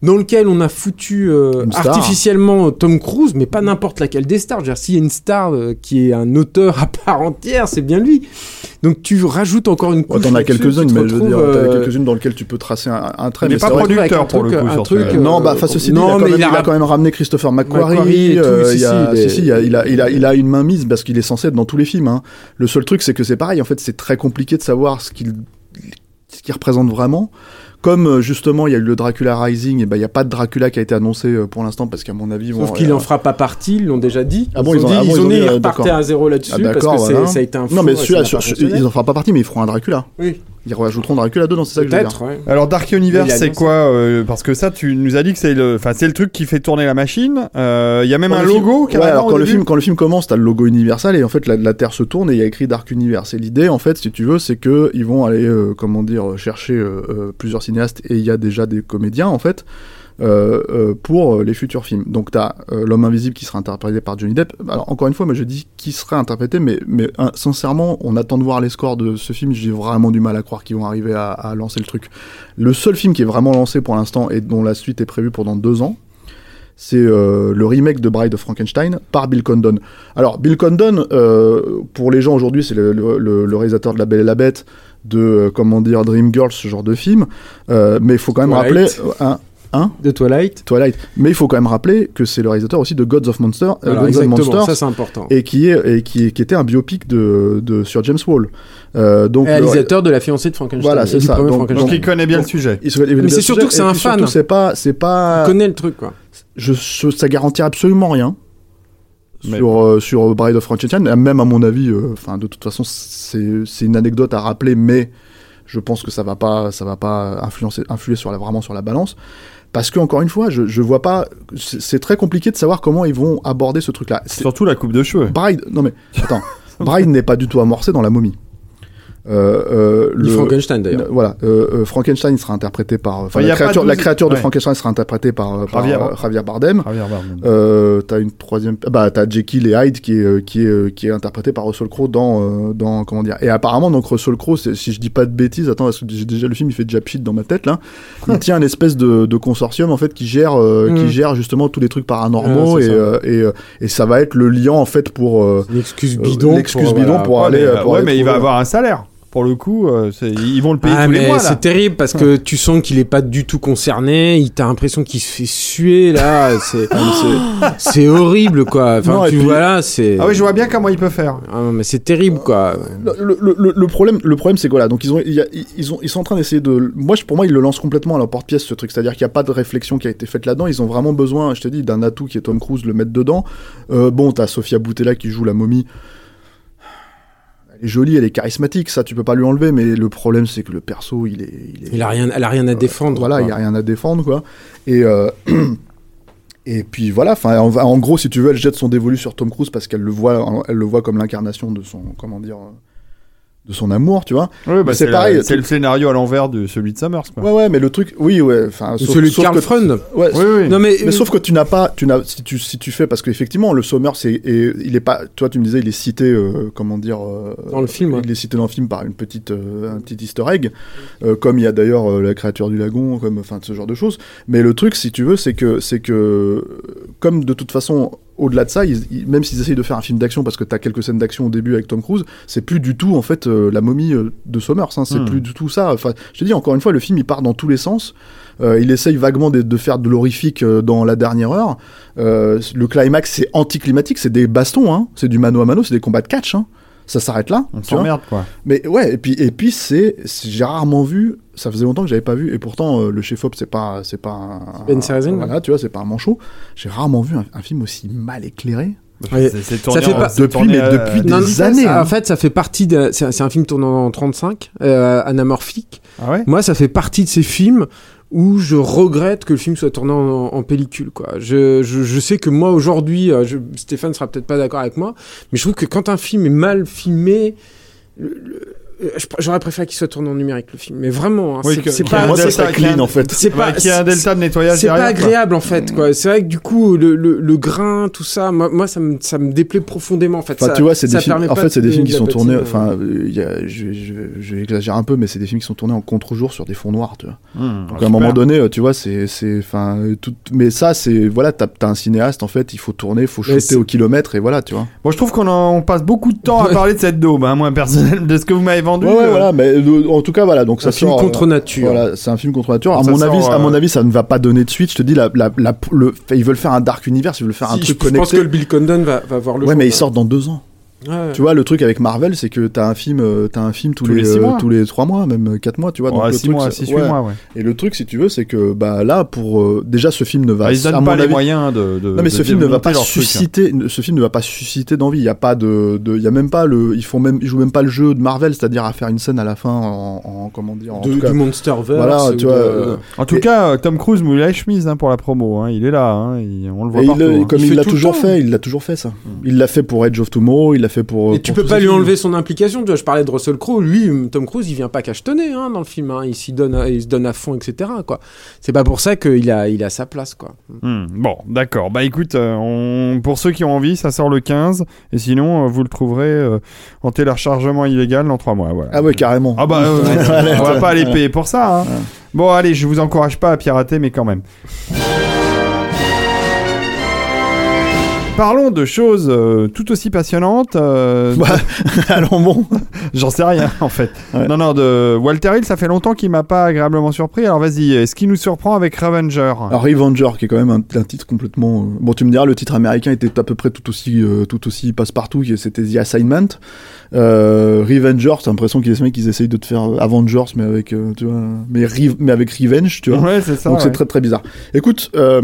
S3: Dans lequel on a foutu euh, artificiellement Tom Cruise, mais pas n'importe laquelle des stars. S'il y a une star euh, qui est un auteur à part entière, c'est bien lui. Donc tu rajoutes encore une couche.
S2: Ouais, T'en as quelques-unes, mais je veux dire, t'en as
S3: euh,
S2: quelques-unes dans lesquelles tu peux tracer un, un trait.
S1: Est
S2: mais
S1: pas producteur pour le
S3: truc,
S1: coup
S3: un
S1: sur
S3: truc, euh,
S2: Non, bah, face ceci
S3: non,
S2: il, a quand
S3: mais
S2: même,
S3: il a
S2: il a quand même ramené Christopher McQuarrie. Euh, il a une main mise parce qu'il est censé être dans tous les films. hein. Le seul truc, c'est que c'est pareil. En fait, c'est très compliqué de savoir ce qu'il ce qu'il représente vraiment. Comme euh, justement, il y a eu le Dracula Rising, et ben il n'y a pas de Dracula qui a été annoncé euh, pour l'instant parce qu'à mon avis, ils
S3: Sauf qu'il
S2: euh,
S3: en fera pas partie, ils l'ont déjà dit.
S2: Ah bon, ils
S3: ont
S2: ont-
S3: dit,
S2: ah bon,
S3: ils
S2: ils
S3: ont dit,
S2: dit,
S3: ils
S2: euh,
S3: à zéro là-dessus
S2: Ah,
S3: parce que
S2: voilà.
S3: ça a été un
S2: Non,
S3: four
S2: mais celui-là,
S3: n'a
S2: sur-
S3: pas
S2: sur-
S3: fonctionné.
S2: ils en feront pas partie, mais ils feront un Dracula.
S3: Oui,
S2: Ils rajouteront Dracula dedans, c'est ça que je veux dire.
S3: peut-être. ouais.
S1: Alors Dark Universe, c'est quoi euh, Parce que ça, tu nous as dit que c'est le, enfin c'est le truc qui fait tourner la machine. Euh, Il y a même
S2: Quand
S1: un
S2: le film-
S1: logo.
S2: Ouais, alors quand le film quand le film commence, t'as le logo Universal et en fait la, la Terre se tourne et il y a écrit Dark Universe. Et l'idée en fait, si tu veux, c'est que ils vont aller euh, comment dire chercher plusieurs cinéastes et il y a déjà des comédiens en fait. Euh, euh, pour euh, les futurs films. Donc t'as euh, l'homme invisible qui sera interprété par Johnny Depp. Alors encore une fois, moi je dis qui sera interprété, mais mais sincèrement, on attend de voir les scores de ce film. J'ai vraiment du mal à croire qu'ils vont arriver à, à lancer le truc. Le seul film qui est vraiment lancé pour l'instant et dont la suite est prévue pendant deux ans, c'est euh, le remake de Bride of Frankenstein par Bill Condon. Alors Bill Condon, euh, pour les gens aujourd'hui, c'est le, le- le- le réalisateur de La Belle et la Bête, de euh, comment dire Dreamgirls, ce genre de film. Mais il faut quand même rappeler, un
S3: De Twilight.
S2: Twilight. Mais il faut quand même rappeler que c'est le réalisateur aussi de Gods of Monsters, euh,
S3: Alors,
S2: Gods of
S3: exactement,
S2: Monsters,
S3: ça c'est important.
S2: et qui est et qui, qui était un biopic de, de sur James Wall. Euh, donc le-
S3: Réalisateur de la fiancée de Frankenstein.
S2: Voilà, c'est ça. Donc-
S1: il connaît bien le sujet.
S2: il se- il-
S3: Mais c'est surtout que c'est un fan.
S2: surtout, C'est pas c'est pas
S3: Il connaît le truc quoi.
S2: je, je- ça garantit absolument rien
S1: Mais-
S2: sur, euh, sur Bride of Frankenstein. Même à mon avis, euh, enfin de toute façon, c'est c'est une anecdote à rappeler, mais je pense que ça va pas, ça va pas influencer, influer sur la, vraiment sur la balance. Parce que encore une fois, je, je vois pas. C'est très compliqué de savoir comment ils vont aborder ce truc-là. C'est-
S1: Surtout la coupe de cheveux.
S2: Bride, non mais attends, Bride n'est pas du tout amorcé dans la momie. Euh, euh,
S3: Ni Frankenstein d'ailleurs.
S2: voilà, euh, euh, Frankenstein sera interprété par, enfin, la créature, la
S1: 12
S2: créature de
S1: ouais.
S2: Frankenstein sera interprétée par, par,
S1: Javier-
S2: Javier Bardem.
S1: Javier Bardem.
S2: Euh, t'as une troisième, bah t'as Jekyll et Hyde qui est qui est qui est interprété par Russell Crowe dans euh, dans comment dire. Et apparemment donc Russell Crowe, c'est- si je dis pas de bêtises, attends parce que j'ai déjà le film il fait déjà pchit dans ma tête là. Il tient une espèce de, de consortium en fait qui gère euh,
S3: Mm.
S2: qui gère justement tous les trucs paranormaux
S3: Ouais,
S2: et,
S3: ça.
S2: euh, et et ça va être le lien en fait pour euh,
S3: Une excuse
S2: euh,
S3: bidon.
S2: l'excuse
S3: pour,
S2: bidon
S3: voilà.
S2: pour
S1: Ouais,
S2: aller
S1: mais,
S2: pour
S1: ouais,
S2: aller
S1: mais il va avoir un salaire. Pour le coup, euh, ils vont le payer
S3: Ah,
S1: tous les mois là.
S3: c'est terrible parce que tu sens qu'il est pas du tout concerné. Il t'a l'impression qu'il se fait suer là. C'est c'est horrible quoi. Enfin
S2: Non, et
S3: tu
S2: puis-
S3: vois là c'est.
S1: Ah oui, je vois bien comment il peut faire.
S3: Ah non, mais c'est terrible quoi.
S2: Le, le- le- le problème, le problème, c'est que voilà, donc ils ont, il y a- ils ont, ils sont en train d'essayer de. Moi, je- pour moi, ils le lancent complètement à leur porte-pièce ce truc, c'est-à-dire qu'il n'y a pas de réflexion qui a été faite là-dedans. Ils ont vraiment besoin, je te dis, d'un atout qui est Tom Cruise, le mettre dedans. Euh, bon, t'as Sofia Boutella qui joue la momie. Elle est jolie, elle est charismatique, ça tu peux pas lui enlever, mais le problème c'est que le perso il est. Il, est-
S3: Il a rien, elle a rien à défendre.
S2: Voilà,
S3: quoi.
S2: il a rien à défendre quoi. Et euh, et puis voilà, enfin en, en gros si tu veux, elle jette son dévolu sur Tom Cruise parce qu'elle le voit, elle le voit comme l'incarnation de son comment dire de son amour, tu vois.
S1: Ouais, bah,
S2: c'est pareil,
S1: C'est le scénario à l'envers de celui de Summers, quoi.
S2: Ouais, ouais, mais le truc, oui, ouais, enfin, sauf-
S3: Celui de
S2: sauf
S3: Carl
S2: que-
S3: Freund.
S2: Ouais,
S1: Oui, oui.
S3: Non mais,
S2: Mais sauf que tu n'as pas, tu n'as, si tu, si tu fais, parce qu'effectivement, le Sommer, c'est, il est pas, toi, tu me disais, il est cité, euh, comment dire, euh,
S3: Dans le film, ouais.
S2: Il est cité dans le film par une petite, euh, un petit Easter egg, euh, comme il y a d'ailleurs euh, la créature du lagon, comme, enfin, ce genre de choses. Mais le truc, si tu veux, c'est que, c'est que, euh, comme de toute façon, au-delà de ça, ils- ils- même s'ils essayent de faire un film d'action, parce que tu as quelques scènes d'action au début avec Tom Cruise, c'est plus du tout, en fait, euh, la momie euh, de Sommers, hein, c'est
S1: Hmm.
S2: plus du tout ça. Enfin, je te dis, encore une fois, le film, il part dans tous les sens. Euh, il essaye vaguement de, de faire de l'horrifique dans la dernière heure. Le climax, c'est anticlimatique, c'est des bastons, hein. c'est du mano à mano, c'est des combats de catch. Hein. Ça s'arrête là.
S1: On s'emmerde, quoi.
S2: Mais ouais, et puis, et puis c'est, j'ai rarement vu, ça faisait longtemps que j'avais pas vu, et pourtant euh, le chef-op, c'est pas, c'est pas un,
S3: Ben
S2: voilà, tu vois, c'est pas un manchot. J'ai rarement vu un, un film aussi mal éclairé.
S1: C'est tourné
S3: fait
S1: en-
S3: pas-
S2: depuis,
S1: tourné,
S2: mais
S1: euh,
S2: depuis des
S3: Non, ça,
S2: années,
S3: ça,
S2: hein.
S3: En fait, ça fait partie de. C'est un film tournant en 35, euh, anamorphique.
S1: Ah ouais?
S3: Moi, ça fait partie de ces films où je regrette que le film soit tourné en, en pellicule. Quoi. Je, je, je sais que moi, aujourd'hui, euh, je- Stéphane sera peut-être pas d'accord avec moi, mais je trouve que quand un film est mal filmé, le- le- j'aurais préféré qu'il soit tourné en numérique, le film. Mais vraiment, hein,
S1: Oui,
S3: c'est pas...
S2: clean en fait.
S3: C'est pas,
S1: qu'il y a un delta de nettoyage
S3: c'est pas
S1: quoi.
S3: agréable en fait quoi. C'est vrai que du coup le, le, le grain tout ça moi, moi ça me ça me déplaît profondément en fait.
S2: Enfin,
S3: Ça-
S2: tu vois, c'est des films. En fait, c'est des
S3: de-
S2: films qui sont tournés. Enfin, euh, a, je, je, je exagère un peu, mais c'est des films qui sont tournés en contre-jour sur des fonds noirs, tu vois.
S1: Mmh,
S2: Donc
S1: super.
S2: à un moment donné, euh, tu vois, c'est, c'est, enfin, euh, tout. Mais ça, c'est, voilà, t'as, un cinéaste, en fait, il faut tourner, il faut shooter au kilomètre, et voilà, tu vois.
S1: Bon, je trouve qu'on on passe beaucoup de temps à parler de cette daube, hein, moi, personnel, de ce que vous m'avez vendu.
S2: Ouais, ouais,
S1: euh,
S2: voilà. Mais euh, en tout cas, voilà. Donc
S3: C'est
S2: ça
S3: un film
S2: sort.
S3: contre
S2: euh,
S3: nature.
S2: Voilà, c'est un film contre nature. À
S1: Ça
S2: mon
S1: sort,
S2: avis, à
S1: euh,
S2: mon avis, ça ne va pas donner de suite. Je te dis, la, la, la- le, ils veulent faire un dark universe, ils veulent faire un
S3: Si,
S2: truc
S3: je, je pense
S2: connecté.
S3: que le Bill Condon va, va voir le
S2: Ouais,
S3: jour,
S2: mais ils
S3: là.
S2: sortent dans deux ans.
S3: Ouais.
S2: Tu vois, le truc avec Marvel, c'est que t'as un film, euh, t'as un film tous,
S1: Tous
S2: les,
S1: les six
S2: euh,
S1: mois.
S2: tous les trois mois, même euh, quatre mois, tu vois. donc
S1: Ouais,
S2: le
S1: 6
S2: truc,
S1: mois,
S2: c'est-
S1: 6
S2: ouais.
S1: mois, ouais.
S2: Et le truc, si tu veux, c'est que bah là, pour euh, déjà, ce film ne va.
S1: Ah, ils donnent
S2: mon
S1: pas les
S2: avis-
S1: moyens de. de
S2: Non mais
S1: de
S2: ce film ne va pas
S1: truc, hein.
S2: susciter, ce film ne va pas susciter d'envie. Il y a pas de, de- il y a même pas le, ils font même, ils jouent même pas le jeu de Marvel, c'est-à-dire à faire une scène à la fin en, en- comment dire, en
S3: de,
S2: tout cas.
S3: du Monsterverse.
S2: Voilà, tu vois, euh,
S1: En tout cas, euh, Tom Cruise mouille la chemise hein, pour la promo. hein. Il est là, hein. Il- on le voit partout.
S2: comme
S3: Il
S2: l'a toujours fait, il l'a toujours fait ça. Il l'a fait pour Edge of Tomorrow, il l'a fait pour.
S3: Et tu peux pas lui
S2: films.
S3: enlever son implication. Tu vois, je parlais de Russell Crowe. Lui, Tom Cruise, il vient pas cachetonner hein, dans le film. Hein. Il s'y donne, à- il se donne à fond, etc. Quoi. C'est pas pour ça qu'il a, il a sa place, quoi.
S1: Hmm, Bon, d'accord. Bah écoute, euh, on... pour ceux qui ont envie, ça sort le 15. Et sinon, euh, vous le trouverez euh, en téléchargement illégal dans 3 mois. Voilà.
S2: Ah ouais, carrément.
S1: Ah bah, euh, on va pas aller payer pour ça. hein. Bon, allez, je vous encourage pas à pirater, mais quand même. Parlons de choses euh, tout aussi passionnantes. euh,
S2: Bah, allons bon.
S1: J'en sais rien en fait.
S2: Ouais.
S1: Non, non, de Walter Hill, ça fait longtemps qu'il m'a pas agréablement surpris. Alors vas-y, est-ce qu'il nous surprend avec Revenger?
S2: Alors Revenger, qui est quand même un, un titre complètement. euh, Bon, tu me diras, le titre américain était à peu près tout aussi, euh, tout aussi passe-partout. qui- C'était The Assignment. Euh, Revenger, t'as l'impression qu'ils ils essayent de te faire Avengers, mais avec, euh, tu vois, mais, Re- mais avec Revenge, tu vois.
S1: Ouais, c'est ça.
S2: Donc c'est
S1: ouais.
S2: très très bizarre. Écoute, euh,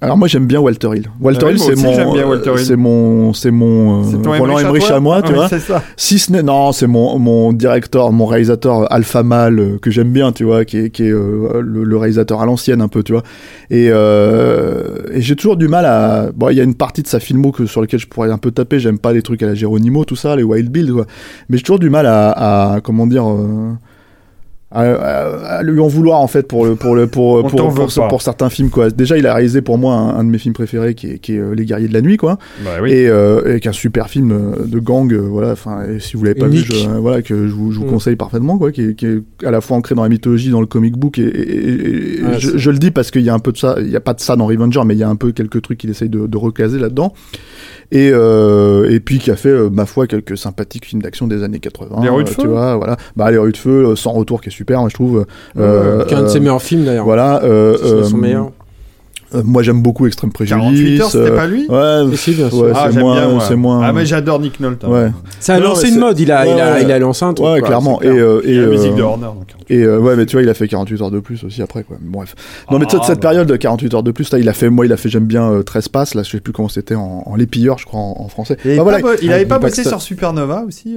S2: alors moi j'aime bien Walter Hill. Walter
S1: Ah oui,
S2: Hill,
S1: moi
S2: c'est
S1: aussi,
S2: mon,
S1: j'aime bien.
S2: C'est mon, c'est mon euh, Roland
S1: Emmerich
S2: Emmerich à moi, tu vois.
S1: Ça.
S2: Si ce n'est, non, c'est mon, mon directeur, mon réalisateur euh, Alpha Mal euh, que j'aime bien, tu vois, qui est, qui est euh, le, le réalisateur à l'ancienne un peu, tu vois. Et, euh, et j'ai toujours du mal à. Bon, il y a une partie de sa filmo que sur lequel je pourrais un peu taper. J'aime pas les trucs à la Geronimo, tout ça, les Wild Bill, quoi. Mais j'ai toujours du mal à, à comment dire. Euh, à, à- à lui en vouloir en fait pour le pour le pour pour, pour, certains films quoi. Déjà il a réalisé pour moi un, un de mes films préférés qui est, qui est euh, Les Guerriers de la Nuit quoi.
S1: Bah oui.
S2: et, euh, et qu'un super film euh, de gang euh, voilà. Enfin et si vous l'avez pas
S3: Unique.
S2: vu je, euh, voilà que je vous, je vous
S3: Mm.
S2: conseille parfaitement quoi qui est, qui est à la fois ancré dans la mythologie dans le comic book et, et- et
S3: Ouais,
S2: je, le dis parce qu'il y a un peu de ça il y a pas de ça dans Revenger mais il y a un peu quelques trucs qu'il essaye de, de recaser là-dedans. Et euh, et puis qui a fait euh, ma foi quelques sympathiques films d'action des années 80
S1: Les Rues de
S2: euh,
S1: Feu.
S2: tu vois voilà. Bah les rues de feu euh, sans retour qui est super moi je trouve euh,
S3: qui est un de ses
S2: euh,
S3: meilleurs films d'ailleurs.
S2: voilà euh,
S3: son meilleur.
S2: Euh, moi j'aime beaucoup Extrême
S1: 48
S2: Préjudice
S1: heures, c'était
S2: euh,
S1: pas lui
S2: ouais
S3: Et si, bien sûr.
S2: ouais,
S1: Ah,
S2: c'est moins
S1: bien, moi.
S2: c'est moins
S1: Ah, mais j'adore Nick Nolte. hein.
S2: ouais
S3: Ça a
S2: Non,
S3: lancé
S2: mais
S3: une mode. Il a, il a,
S2: Ouais,
S3: il a lancé un truc.
S2: Ouais,
S3: quoi,
S2: clairement.
S3: c'est
S2: Et, euh,
S1: Et
S2: et,
S1: la musique de Horner. donc.
S2: et euh, ouais, mais tu vois, il a fait 48 heures de plus aussi après, quoi. Bref. Non, mais
S1: Ah,
S2: toute cette
S1: bah.
S2: période de 48 heures de plus, là, il a fait, moi, il a fait, j'aime bien euh, 13 passes, là, je sais plus comment c'était en, en Les Pilleurs, je crois, en, en français.
S1: Il avait
S2: Bah, voilà.
S1: pas, il avait pas bossé sur Supernova aussi.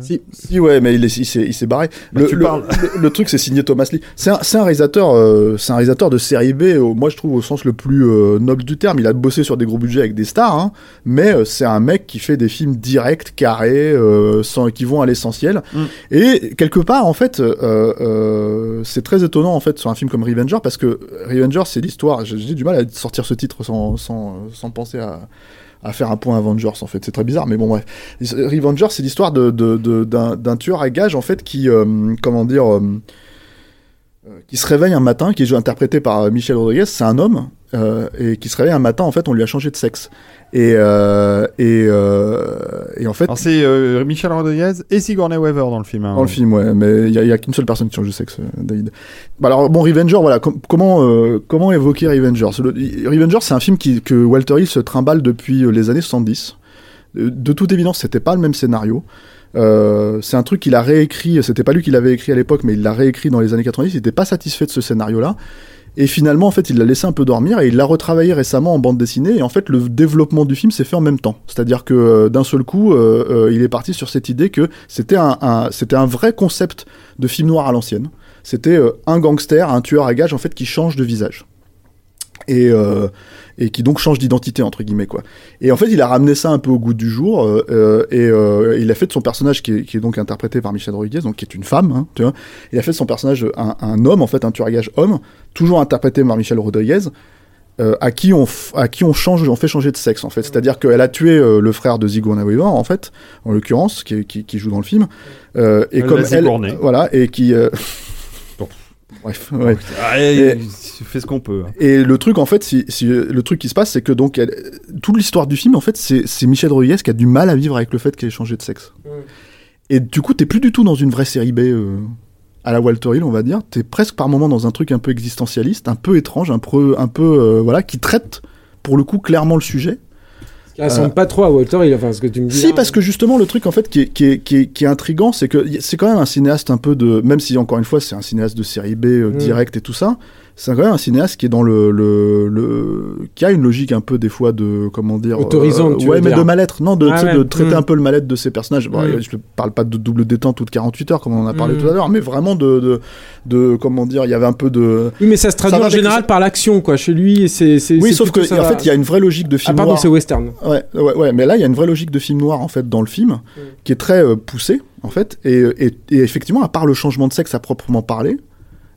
S3: Si.
S2: Si, ouais, mais il est- il s'est il s'est barré.
S1: Bah,
S2: le,
S1: tu
S2: le-
S1: parles.
S2: le- le truc, c'est signé Thomas Lee. C'est un, c'est un réalisateur, c'est un réalisateur de série B, au- moi, je trouve, au sens le plus euh, noble du terme. Il a bossé sur des gros budgets avec des stars, hein, mais euh, c'est un mec qui fait des films directs, carrés, euh, sans, qui vont à l'essentiel.
S1: Mm.
S2: Et quelque part, en fait, c'est très étonnant en fait sur un film comme Revenger parce que Revenger, c'est l'histoire. J'ai du mal à sortir ce titre sans, sans, sans penser à à faire un point Avengers en fait c'est très bizarre mais bon bref Revenger c'est l'histoire de, de, de- d'un, d'un tueur à gages en fait qui euh, comment dire euh, qui se réveille un matin, qui est interprété par Michel Rodriguez, c'est un homme, euh, et qui se réveille un matin, en fait, on lui a changé de sexe. Et, euh, et, euh, et en fait,
S1: c'est Michel Rodriguez et Sigourney Weaver dans le film. hein.
S2: dans le film, ouais, mais il y a, qu'une seule personne qui change de sexe, David. Bah alors, bon, Revenger, voilà, com- comment, comment évoquer Revenger? Le- Revenger, c'est un film qui, que Walter Hill se trimballe depuis les années 70. Euh, De toute évidence, c'était pas le même scénario. Euh, c'est un truc qu'il a réécrit, c'était pas lui qui l'avait écrit à l'époque, mais il l'a réécrit dans les années 90, il était pas satisfait de ce scénario-là. Et finalement, en fait, il l'a laissé un peu dormir et il l'a retravaillé récemment en bande dessinée. Et en fait, le développement du film s'est fait en même temps. C'est-à-dire que euh, d'un seul coup, euh, euh, il est parti sur cette idée que c'était un, un- c'était un vrai concept de film noir à l'ancienne. C'était un gangster, un tueur à gages en fait qui change de visage et et qui donc change d'identité entre guillemets quoi. Et en fait, il a ramené ça un peu au goût du jour euh, euh, et euh, il a fait de son personnage qui est, qui est donc interprété par Michel Rodriguez, donc qui est une femme, hein, tu vois. Il a fait de son personnage un, un homme en fait, un tueur homme, toujours interprété par Michel Rodriguez. euh, à qui on à qui on change on fait changer de sexe en fait c'est-à-dire qu'elle a tué euh, le frère de Sigourney Weaver en fait en l'occurrence qui, qui, qui joue dans le film euh, et
S1: Elle
S2: comme elle voilà et qui. bref ouais. Et-
S1: fait ce qu'on peut. hein.
S2: Et le truc, en fait, si, si- le truc qui se passe, c'est que donc, elle- toute l'histoire du film, en fait, c'est c'est Michel Rodriguez qui a du mal à vivre avec le fait qu'elle ait changé de sexe. Et du coup, t'es plus du tout dans une vraie série B euh, à la Walter Hill, on va dire. T'es presque par moment dans un truc un peu existentialiste, un peu étrange, un peu, un peu, euh, voilà, qui traite pour le coup clairement le sujet.
S3: Qui ressemble pas trop à Walter Hill, enfin, ce que tu me dis.
S2: Si, parce que justement, le truc en fait qui est, qui est, qui est, qui est intriguant, c'est que c'est quand même un cinéaste un peu de. Même si, encore une fois, c'est un cinéaste de série B euh,
S3: Mm.
S2: direct et tout ça, c'est quand même un cinéaste qui est dans le, le, le. qui a une logique un peu, des fois, de. Comment dire.
S3: Autorisante, tu
S2: Ouais, mais
S3: dire.
S2: de mal-être. Non, de,
S3: Ah ouais,
S2: de traiter un peu le mal-être de ses personnages. Bon,
S3: Mm.
S2: Je ne parle pas de double détente toutes 48 heures, comme on en a parlé
S3: Mm.
S2: tout à l'heure, mais vraiment de, de, de. Comment dire, il y avait un peu de.
S3: Oui, mais ça se traduit
S2: Ça
S3: en général par l'action, quoi. Chez lui, et c'est.
S2: Oui, sauf que, en fait, il y a une vraie logique de
S3: Ah,
S2: film
S3: pardon,
S2: noir.
S3: c'est western.
S2: Ouais, ouais, ouais, mais là, il y a une vraie logique de film noir, en fait, dans le film, qui est très euh, poussée, en fait. Et, et, et effectivement, à part le changement de sexe à proprement parler,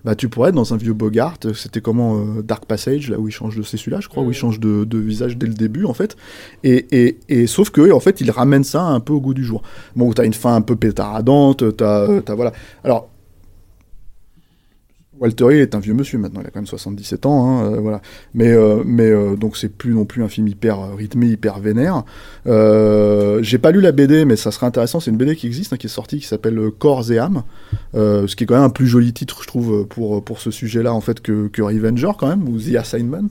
S2: bah, tu pourrais être dans un vieux Bogart. euh, C'était comment euh, Dark Passage, là où il change de. C'est celui-là, je crois, où il change de, de visage dès le début, en fait. Et, et, et sauf que, en fait, il ramène ça un peu au goût du jour. Bon, t'as une fin un peu pétaradante, t'as. t'as voilà. Alors. Walter Hill est un vieux monsieur maintenant, il a quand même 77 ans, hein, euh, voilà. Mais, euh, mais euh, donc c'est plus non plus un film hyper rythmé, hyper vénère. Euh, J'ai pas lu la BD, mais ça serait intéressant. C'est une BD qui existe, hein, qui est sortie, qui s'appelle euh, Corps et âme, euh, ce qui est quand même un plus joli titre, je trouve, pour pour ce sujet-là en fait que, que Revenger quand même ou The Assignment.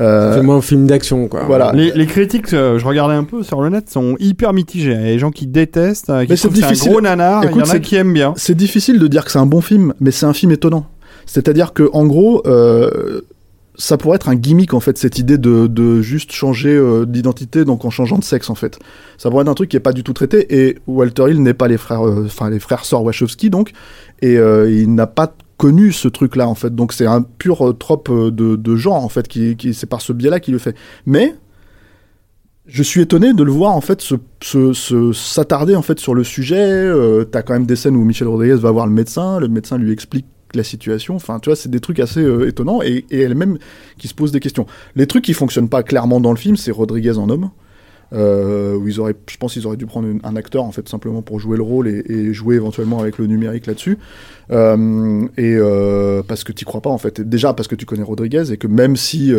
S2: Euh,
S3: C'est moins un film d'action, quoi.
S2: voilà.
S1: Les, les critiques, euh, je regardais un peu sur le net, sont hyper mitigées. Il y a des gens qui détestent, qui
S2: Mais c'est
S1: trouvent c'est un gros nanar. Il y
S2: Écoute,
S1: en a qui aiment bien.
S2: C'est difficile de dire que c'est un bon film, mais c'est un film étonnant. C'est-à-dire que en gros, euh, ça pourrait être un gimmick en fait, cette idée de, juste changer euh, d'identité, donc en changeant de sexe en fait. Ça pourrait être un truc qui est pas du tout traité. Et Walter Hill n'est pas les frères, euh, enfin les frères sœurs Wachowski donc, et euh, il n'a pas connu ce truc-là en fait. Donc c'est un pur euh, trope euh, de, genre en fait, qui, c'est par ce biais-là qu'il le fait. Mais je suis étonné de le voir en fait se- s'attarder en fait sur le sujet. Euh, T'as quand même des scènes où Michel Rodriguez va voir le médecin, le médecin lui explique la situation. Enfin, tu vois, c'est des trucs assez euh, étonnants et, et elle-même qui se pose des questions. Les trucs qui fonctionnent pas clairement dans le film, c'est Rodriguez en homme. Euh, où ils auraient, je pense qu'ils auraient dû prendre un acteur en fait simplement pour jouer le rôle et, jouer éventuellement avec le numérique là-dessus. Euh, et parce que tu crois pas en fait. Déjà parce que tu connais Rodriguez et que même si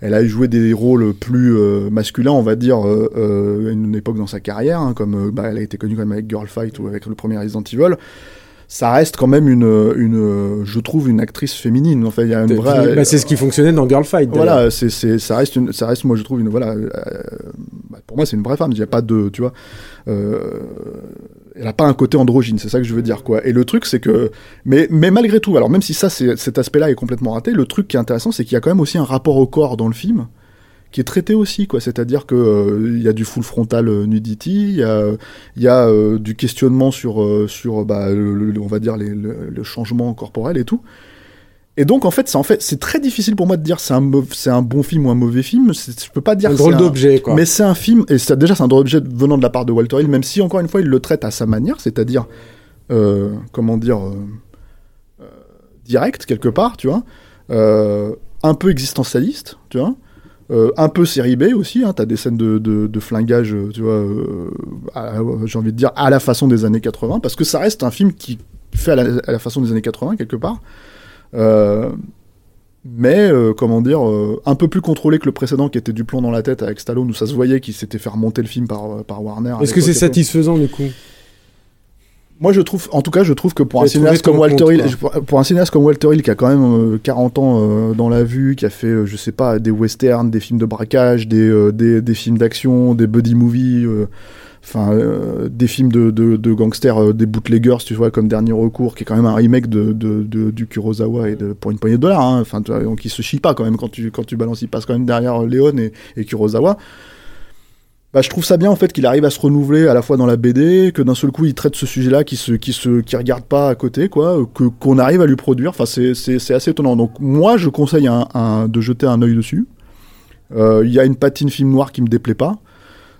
S2: elle a joué des rôles plus masculins, on va dire, à une époque dans sa carrière, hein, comme bah, elle a été connue quand même avec Girl Fight ou avec le premier Resident Evil. Ça reste quand même une, une, je trouve, une actrice féminine. En fait, il y a une vraie.
S3: Bah, c'est ce qui fonctionnait dans Girl Fight.
S2: Voilà, c'est, ça reste une, ça reste, moi je trouve une, voilà, euh, bah, pour moi c'est une vraie femme. Il n'y a pas de, tu vois, euh, elle a pas un côté androgyne, c'est ça que je veux dire quoi. Et le truc c'est que, mais, mais malgré tout, alors même si ça, cet aspect-là est complètement raté, le truc qui est intéressant, c'est qu'il y a quand même aussi un rapport au corps dans le film qui est traité aussi quoi. C'est-à-dire que euh, il y a du full frontal euh, nudity, il y a, y a euh, du questionnement sur, sur, bah, le- le- on va dire les, le, le changement corporel et tout. Et donc en fait, c'est en fait, c'est très difficile pour moi de dire c'est un c'est un bon film ou un mauvais film. Je peux pas dire.
S3: Un drôle d'objet, quoi.
S2: Mais c'est un film et déjà c'est un drôle d'objet venant de la part de Walter Hill, même si encore une fois il le traite à sa manière, c'est-à-dire euh, comment dire euh, euh, direct quelque part, tu vois, un peu existentialiste, tu vois. Euh, un peu série B aussi, hein, t'as des scènes de, de, de flingage, euh, tu vois, euh, j'ai envie de dire à la façon des années 80, parce que ça reste un film qui fait à la, à la façon des années 80 quelque part. Euh, mais comment dire, un peu plus contrôlé que le précédent qui était du plomb dans la tête avec Stallone où ça se voyait qu'il s'était fait remonter le film par, par Warner.
S3: Est-ce que c'est satisfaisant du coup?
S2: Moi je trouve, en tout cas je trouve que pour un cinéaste comme Walter
S3: compte,
S2: Hill, pour, pour un cinéaste comme Walter Hill qui a quand même euh, 40 ans euh, dans la vue, qui a fait, euh, je sais pas, des westerns, des films de braquage, des, euh, des, des films d'action, des buddy movies, euh, enfin des films de, de, de gangsters, des bootleggers, tu vois, comme Dernier Recours, qui est quand même un remake de, du Kurosawa et de, pour une poignée de dollars. hein. Enfin, vois, donc il se chie pas quand même quand tu, quand tu balances, il passe quand même derrière Léon et, et Kurosawa. Bah, je trouve ça bien en fait qu'il arrive à se renouveler à la fois dans la BD, que d'un seul coup il traite ce sujet-là qui se qui se qui regarde pas à côté quoi, que qu'on arrive à lui produire. Enfin c'est c'est c'est assez étonnant. Donc moi je conseille un, un- de jeter un œil dessus. Euh, Il y a une patine film noir qui me déplaît pas.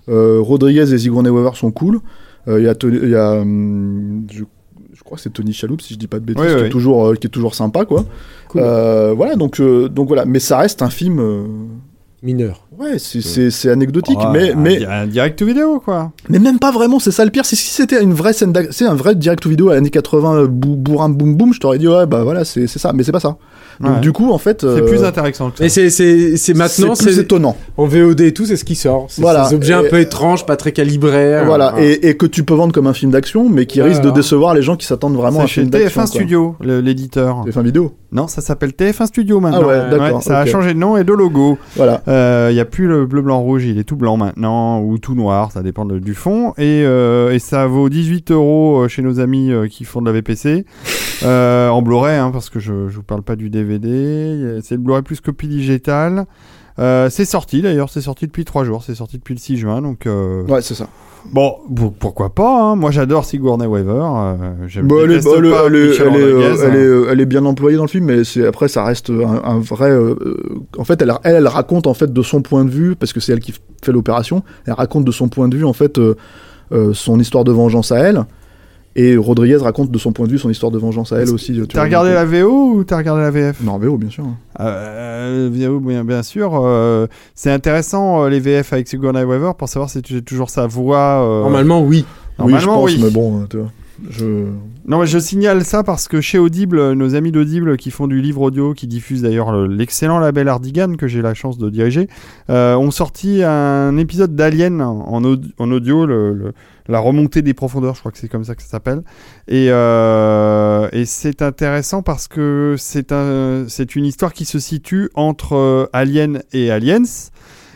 S2: Euh, Rodriguez et Sigourney Weaver sont cool. Euh, Il y a y a hum, je, je crois que c'est Tony Shalhoub si je dis pas de bêtises
S1: Oui,
S2: qui,
S1: oui.
S2: Est toujours, qui est toujours sympa quoi.
S3: Cool.
S2: Voilà donc donc voilà mais ça reste un film.
S3: Mineur.
S2: Ouais, c'est- c'est c'est anecdotique,
S1: Ouais,
S2: mais,
S1: un
S2: mais,
S1: un direct vidéo quoi.
S2: mais même pas vraiment, c'est ça le pire. Si c'était une vraie scène c'est un vrai direct to vidéo à l'année 80, euh, bou- bourrin boum boum, je t'aurais dit ouais, bah voilà, c'est c'est ça, mais c'est pas ça. Donc
S1: Ouais.
S2: du coup, en fait.
S1: C'est
S2: euh,
S1: plus intéressant que ça.
S3: Et c'est c'est c'est maintenant
S2: c'est étonnant.
S3: en VOD et tout c'est ce qui sort. C'est
S2: Voilà.
S3: ces objets un peu étranges, pas très calibrés.
S2: Voilà,
S3: euh,
S2: et, et que tu peux vendre comme un film d'action, mais qui
S3: Ouais,
S2: risque de décevoir les gens qui s'attendent vraiment à un film d'action.
S1: TF1
S2: quoi.
S1: Studio, l'éditeur.
S2: TF1 vidéo.
S1: Non, ça s'appelle TF1 Studio maintenant.
S2: Ah ouais, d'accord,
S1: ça a changé de nom et de logo.
S2: Voilà.
S1: Il n'y a plus le bleu, blanc, rouge, il est tout blanc maintenant, ou tout noir, ça dépend de- du fond. Et, euh, et ça vaut 18 euros euh, chez nos amis euh, qui font de la VPC. Euh, en Blu-ray, hein, parce que je ne vous parle pas du DVD. C'est le Blu-ray plus copie digitale. Euh, c'est sorti d'ailleurs, c'est sorti depuis 3 jours, c'est sorti depuis le 6 juin. Donc, euh,
S2: Ouais, c'est ça.
S1: bon, pour- pourquoi pas hein. Moi j'adore Sigourney Weaver. Euh,
S2: Bah, elle, est, elle elle
S1: Rodriguez, hein.
S2: elle bien employée dans le film, mais c'est après ça reste un, un vrai. euh, en fait, elle, raconte en fait de son point de vue, parce que c'est elle qui fait l'opération. Elle raconte de son point de vue en fait son histoire de vengeance à elle, et Rodriguez raconte de son point de vue son histoire de vengeance à elle aussi. tu
S1: T'as regardé la VO ou t'as regardé la VF
S2: euh, Non, VO bien sûr.
S1: Euh, VO, bien, bien sûr. euh, c'est intéressant euh, les VF avec Sigourney Weaver pour savoir si tu as toujours sa voix. euh,
S3: Normalement oui.
S2: oui, je
S1: normalement,
S2: pense,
S1: oui.
S2: mais bon, euh, tu vois, je.
S1: Non, mais je signale ça parce que chez Audible, nos amis d'Audible qui font du livre audio, qui diffusent d'ailleurs le- l'excellent label Ardigan que j'ai la chance de diriger, euh, ont sorti un épisode d'Alien en, aud- en audio, la remontée des profondeurs, je crois que c'est comme ça que ça s'appelle. Et, euh, c'est intéressant parce que c'est une histoire qui se situe entre euh, Alien et Aliens.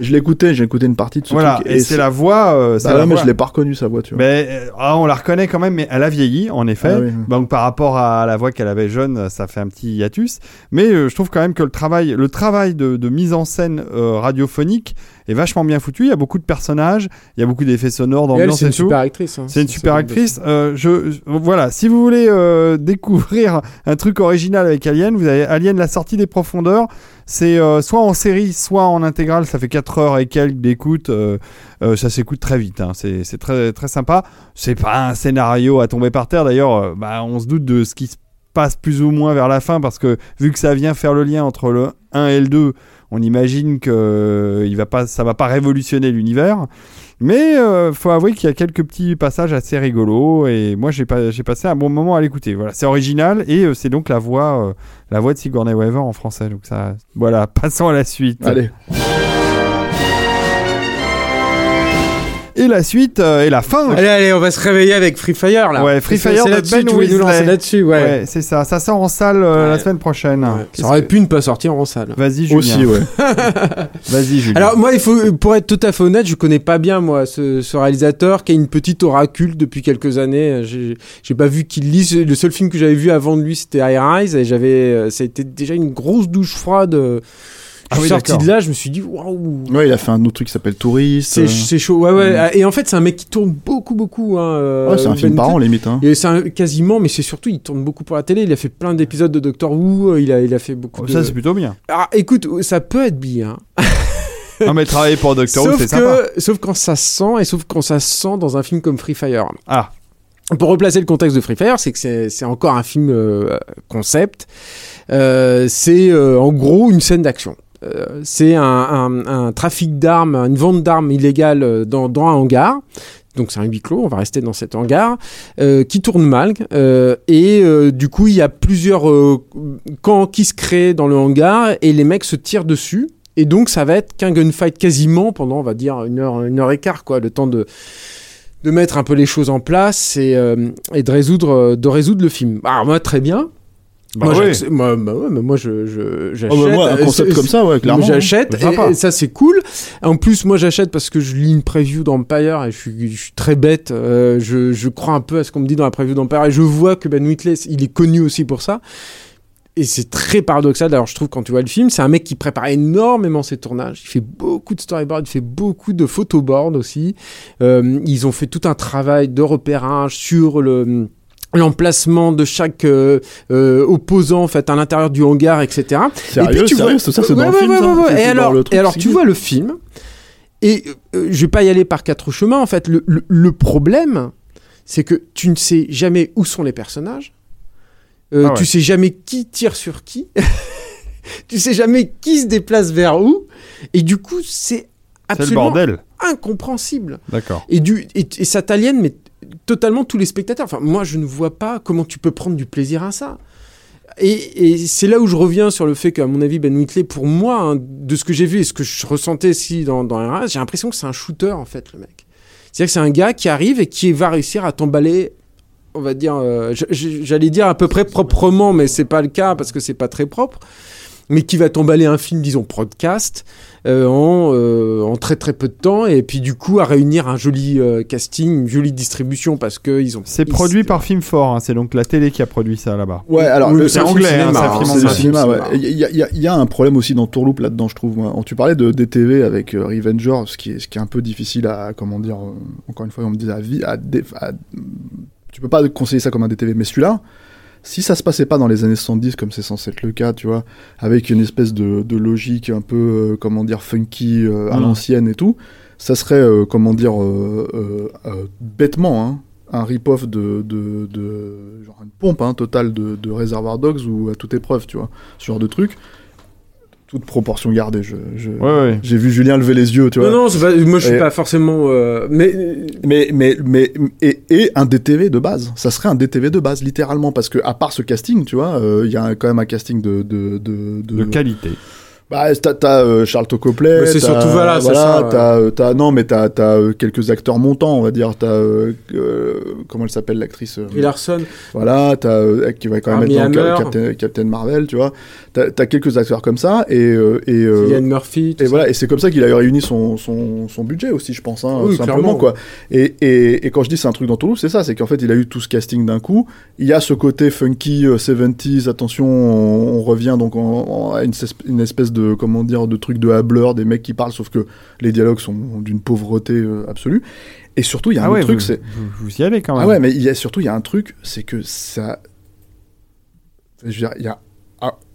S2: Je l'écoutais, j'ai écouté une partie de ce
S1: Voilà,
S2: truc.
S1: et, c'est la voix. euh,
S2: Bah
S1: la
S2: ouais, mais je l'ai pas reconnu sa voix, tu vois.
S1: mais euh, ah, on la reconnaît quand même, mais elle a vieilli, en effet.
S2: Ah oui.
S1: Donc par rapport à la voix qu'elle avait jeune, ça fait un petit hiatus. Mais euh, je trouve quand même que le travail, le travail de, de mise en scène euh, radiophonique est vachement bien foutu. Il y a beaucoup de personnages, il y a beaucoup d'effets sonores, d'ambiance
S3: c'est une
S1: tout.
S3: super actrice. hein.
S1: C'est une super actrice. Euh, je, voilà, si vous voulez euh, découvrir un truc original avec Alien, vous avez Alien la sortie des profondeurs. C'est euh, soit en série, soit en intégrale. Ça fait 4 heures et quelques d'écoute. euh, ça s'écoute très vite. hein. C'est très très sympa. C'est pas un scénario à tomber par terre. D'ailleurs, bah, on se doute de ce qui se passe plus ou moins vers la fin parce que vu que ça vient faire le lien entre le 1 et le 2, on imagine que euh, il va pas, ça va pas révolutionner l'univers. Mais euh, faut avouer qu'il y a quelques petits passages assez rigolos et moi j'ai pas, j'ai passé un bon moment à l'écouter. Voilà, c'est original et euh, c'est donc la voix, euh, la voix de Sigourney Weaver en français. Donc ça, voilà, passons à la suite.
S2: Allez.
S1: Et la suite euh, et la fin.
S3: Allez, allez, on va se réveiller avec Free Fire là.
S1: Ouais, Free Fire
S3: C'est
S1: de
S3: là-dessus,
S1: Ben
S3: tu voulais nous lancer
S1: Weasley.
S3: là-dessus, ouais.
S1: Ouais, c'est ça. Ça sort en salle euh, la semaine prochaine.
S3: Ouais.
S1: Qu'est-ce
S3: Ça aurait
S1: que-
S3: pu ne pas sortir en salle.
S1: Vas-y Julien.
S2: Aussi, ouais.
S1: Vas-y Julien.
S3: Alors moi, il faut, pour être tout à fait honnête, je connais pas bien moi ce, ce réalisateur qui a une petite oracule depuis quelques années. J'ai j'ai pas vu qu'il lise. Le seul film que j'avais vu avant de lui, c'était High Rise, et j'avais, euh, ça a été déjà une grosse douche froide. euh,
S1: Ah
S3: je suis
S1: oui,
S3: sorti de là, je me suis dit waouh.
S2: Ouais, il a fait un autre truc qui s'appelle Touriste.
S3: C'est
S2: euh,
S3: c'est chaud, ouais, ouais. Et en fait, c'est un mec qui tourne beaucoup, beaucoup. Hein, euh,
S2: Ouais, c'est un film par an, limite. Hein.
S3: Et c'est un- quasiment, mais c'est surtout, il tourne beaucoup pour la télé. Il a fait plein d'épisodes de Doctor Who. euh, Il a, il a fait beaucoup
S1: Oh,
S3: de.
S1: Ça, c'est plutôt bien.
S3: Ah, écoute, ça peut être bien.
S1: non, mais travailler pour Doctor Who,
S3: sauf
S1: c'est sympa.
S3: que, sauf quand ça se sent et sauf quand ça se sent dans un film comme Free Fire.
S1: Ah,
S3: Pour replacer le contexte de Free Fire, c'est que c'est c'est encore un film euh, concept. Euh, c'est euh, en gros une scène d'action. Euh, c'est un, trafic d'armes, une vente d'armes illégale euh, dans, un hangar. Donc c'est un huis clos, on va rester dans cet hangar, euh, qui tourne mal. et du coup, il y a plusieurs camps qui se créent dans le hangar et les mecs se tirent dessus. Et donc ça va être qu'un gunfight quasiment pendant, on va dire, une heure, une heure et quart, quoi, le temps de, mettre un peu les choses en place et, de, résoudre, de résoudre le film. Alors moi, très bien.
S1: Bah
S3: moi,
S1: oui.
S3: moi, bah ouais, mais moi, je, je- j'achète.
S2: Oh, bah, moi, un concept comme ça, ouais, clairement.
S3: J'achète,
S1: C'est sympa.
S3: et, et ça c'est cool. En plus, moi j'achète parce que je lis une preview d'Empire et je suis, je suis très bête. Euh, je, je crois un peu à ce qu'on me dit dans la preview d'Empire et je vois que Ben Whitley, il est connu aussi pour ça. Et c'est très paradoxal. D'ailleurs, je trouve quand tu vois le film, c'est un mec qui prépare énormément ses tournages. Il fait beaucoup de storyboard, il fait beaucoup de photoboard aussi. Euh, ils ont fait tout un travail de repérage sur le l'emplacement de chaque euh, euh, opposant en fait à l'intérieur du hangar etc
S2: Sérieux,
S3: tu
S2: sérieux,
S3: vois-
S2: ça, c'est dans
S3: Ouais,
S2: le
S3: ouais, Et
S2: dans
S3: alors, et tu vois le film, et euh, je vais pas y aller par quatre chemins. En fait, le, le- le problème, c'est que tu ne sais jamais où sont les personnages. Euh,
S1: Ah.
S3: Tu sais jamais qui tire sur qui. tu sais jamais qui se déplace vers où. Et du coup, c'est
S1: le
S3: absolument
S1: bordel.
S3: incompréhensible.
S1: D'accord.
S3: Et, du, et, et ça t'aliène, mais totalement tous les spectateurs. Enfin, moi, je ne vois pas comment tu peux prendre du plaisir à ça. Et, c'est là où je reviens sur le fait qu'à mon avis, Ben Whitley, pour moi, hein, de ce que j'ai vu et ce que je ressentais ici dans, dans RS, j'ai l'impression que c'est un shooter, en fait, le mec. C'est-à-dire que c'est un gars qui arrive et qui va réussir à t'emballer, on va dire, euh, j'allais dire à peu près proprement, mais c'est pas le cas parce que c'est pas très propre, mais qui va t'emballer un film, disons, podcast, euh, en, euh, en très très peu de temps, et puis du coup à réunir un joli euh, casting, une jolie distribution parce que ils ont.
S1: C'est
S3: ils-
S1: produit par Film Fort, hein, c'est donc la télé qui a produit ça là-bas.
S2: Ouais, alors,
S3: Oui,
S2: le-
S3: mais
S1: c'est anglais, hein,
S3: cinéma,
S1: c'est un
S3: hein,
S1: film
S2: c'est
S1: anglais.
S2: le cinéma, ouais. Il y, a- y y un problème aussi dans Tourloop là-dedans, je trouve. moi. Tu parlais de DTV avec euh, Revenger, ce qui, est, ce qui est un peu difficile à, comment dire, euh, encore une fois, on me disait à vie, à, à- tu peux pas conseiller ça comme un DTV, mais celui-là, si ça se passait pas dans les années 70 comme c'est censé être le cas, tu vois, avec une espèce de, de logique un peu, euh, comment dire, funky euh, à l'ancienne et tout, ça serait, euh, comment dire, bêtement, hein, un rip-off de, de, de- genre une pompe hein, totale de, de Reservoir Dogs ou à toute épreuve, tu vois, ce genre de truc. Toute proportion gardée, je, je-
S1: Ouais, ouais.
S2: j'ai vu Julien lever les yeux, tu vois.
S3: Non, non, c'est pas- moi je suis
S2: Et-
S3: pas forcément. euh, mais
S2: Mais, mais, mais, et, et un DTV de base. Ça serait un DTV de base, littéralement. Parce que, à part ce casting, tu vois, euh, il y a quand même un casting de. de, de,
S1: De qualité.
S2: Bah, t'as, t'as, euh, Charles Tocoplet.
S3: C'est
S2: t'as-
S3: surtout, voilà, c'est ça, ouais.
S2: T'as, euh, t'as, non, mais t'as, t'as euh, quelques acteurs montants, on va dire. T'as, euh, euh, comment elle s'appelle, l'actrice euh,
S3: Larson,
S2: Voilà, t'as, euh, qui va quand même être dans. Captain, Captain Marvel, tu vois. T'as, quelques acteurs comme ça, et, euh, et, euh,
S3: Cillian Murphy, tout
S2: et
S3: ça.
S2: voilà, et c'est comme ça qu'il a réuni son, son, son budget aussi, je pense, hein,
S3: Oui,
S2: simplement
S3: clairement.
S2: quoi. Et, et, et quand je dis c'est un truc dans Toulouse, c'est ça, c'est qu'en fait il a eu tout ce casting d'un coup. Il y a ce côté funky euh, 70s, attention, on, on revient donc en, en- à une, espèce de comment dire de truc de hableur, des mecs qui parlent, sauf que les dialogues sont d'une pauvreté euh, absolue. Et surtout il y a un
S1: Ah ouais,
S2: truc, c'est
S1: vous, vous y allez quand même.
S2: ah ouais, mais il y a surtout il y a un truc, c'est que ça, je veux dire, il y a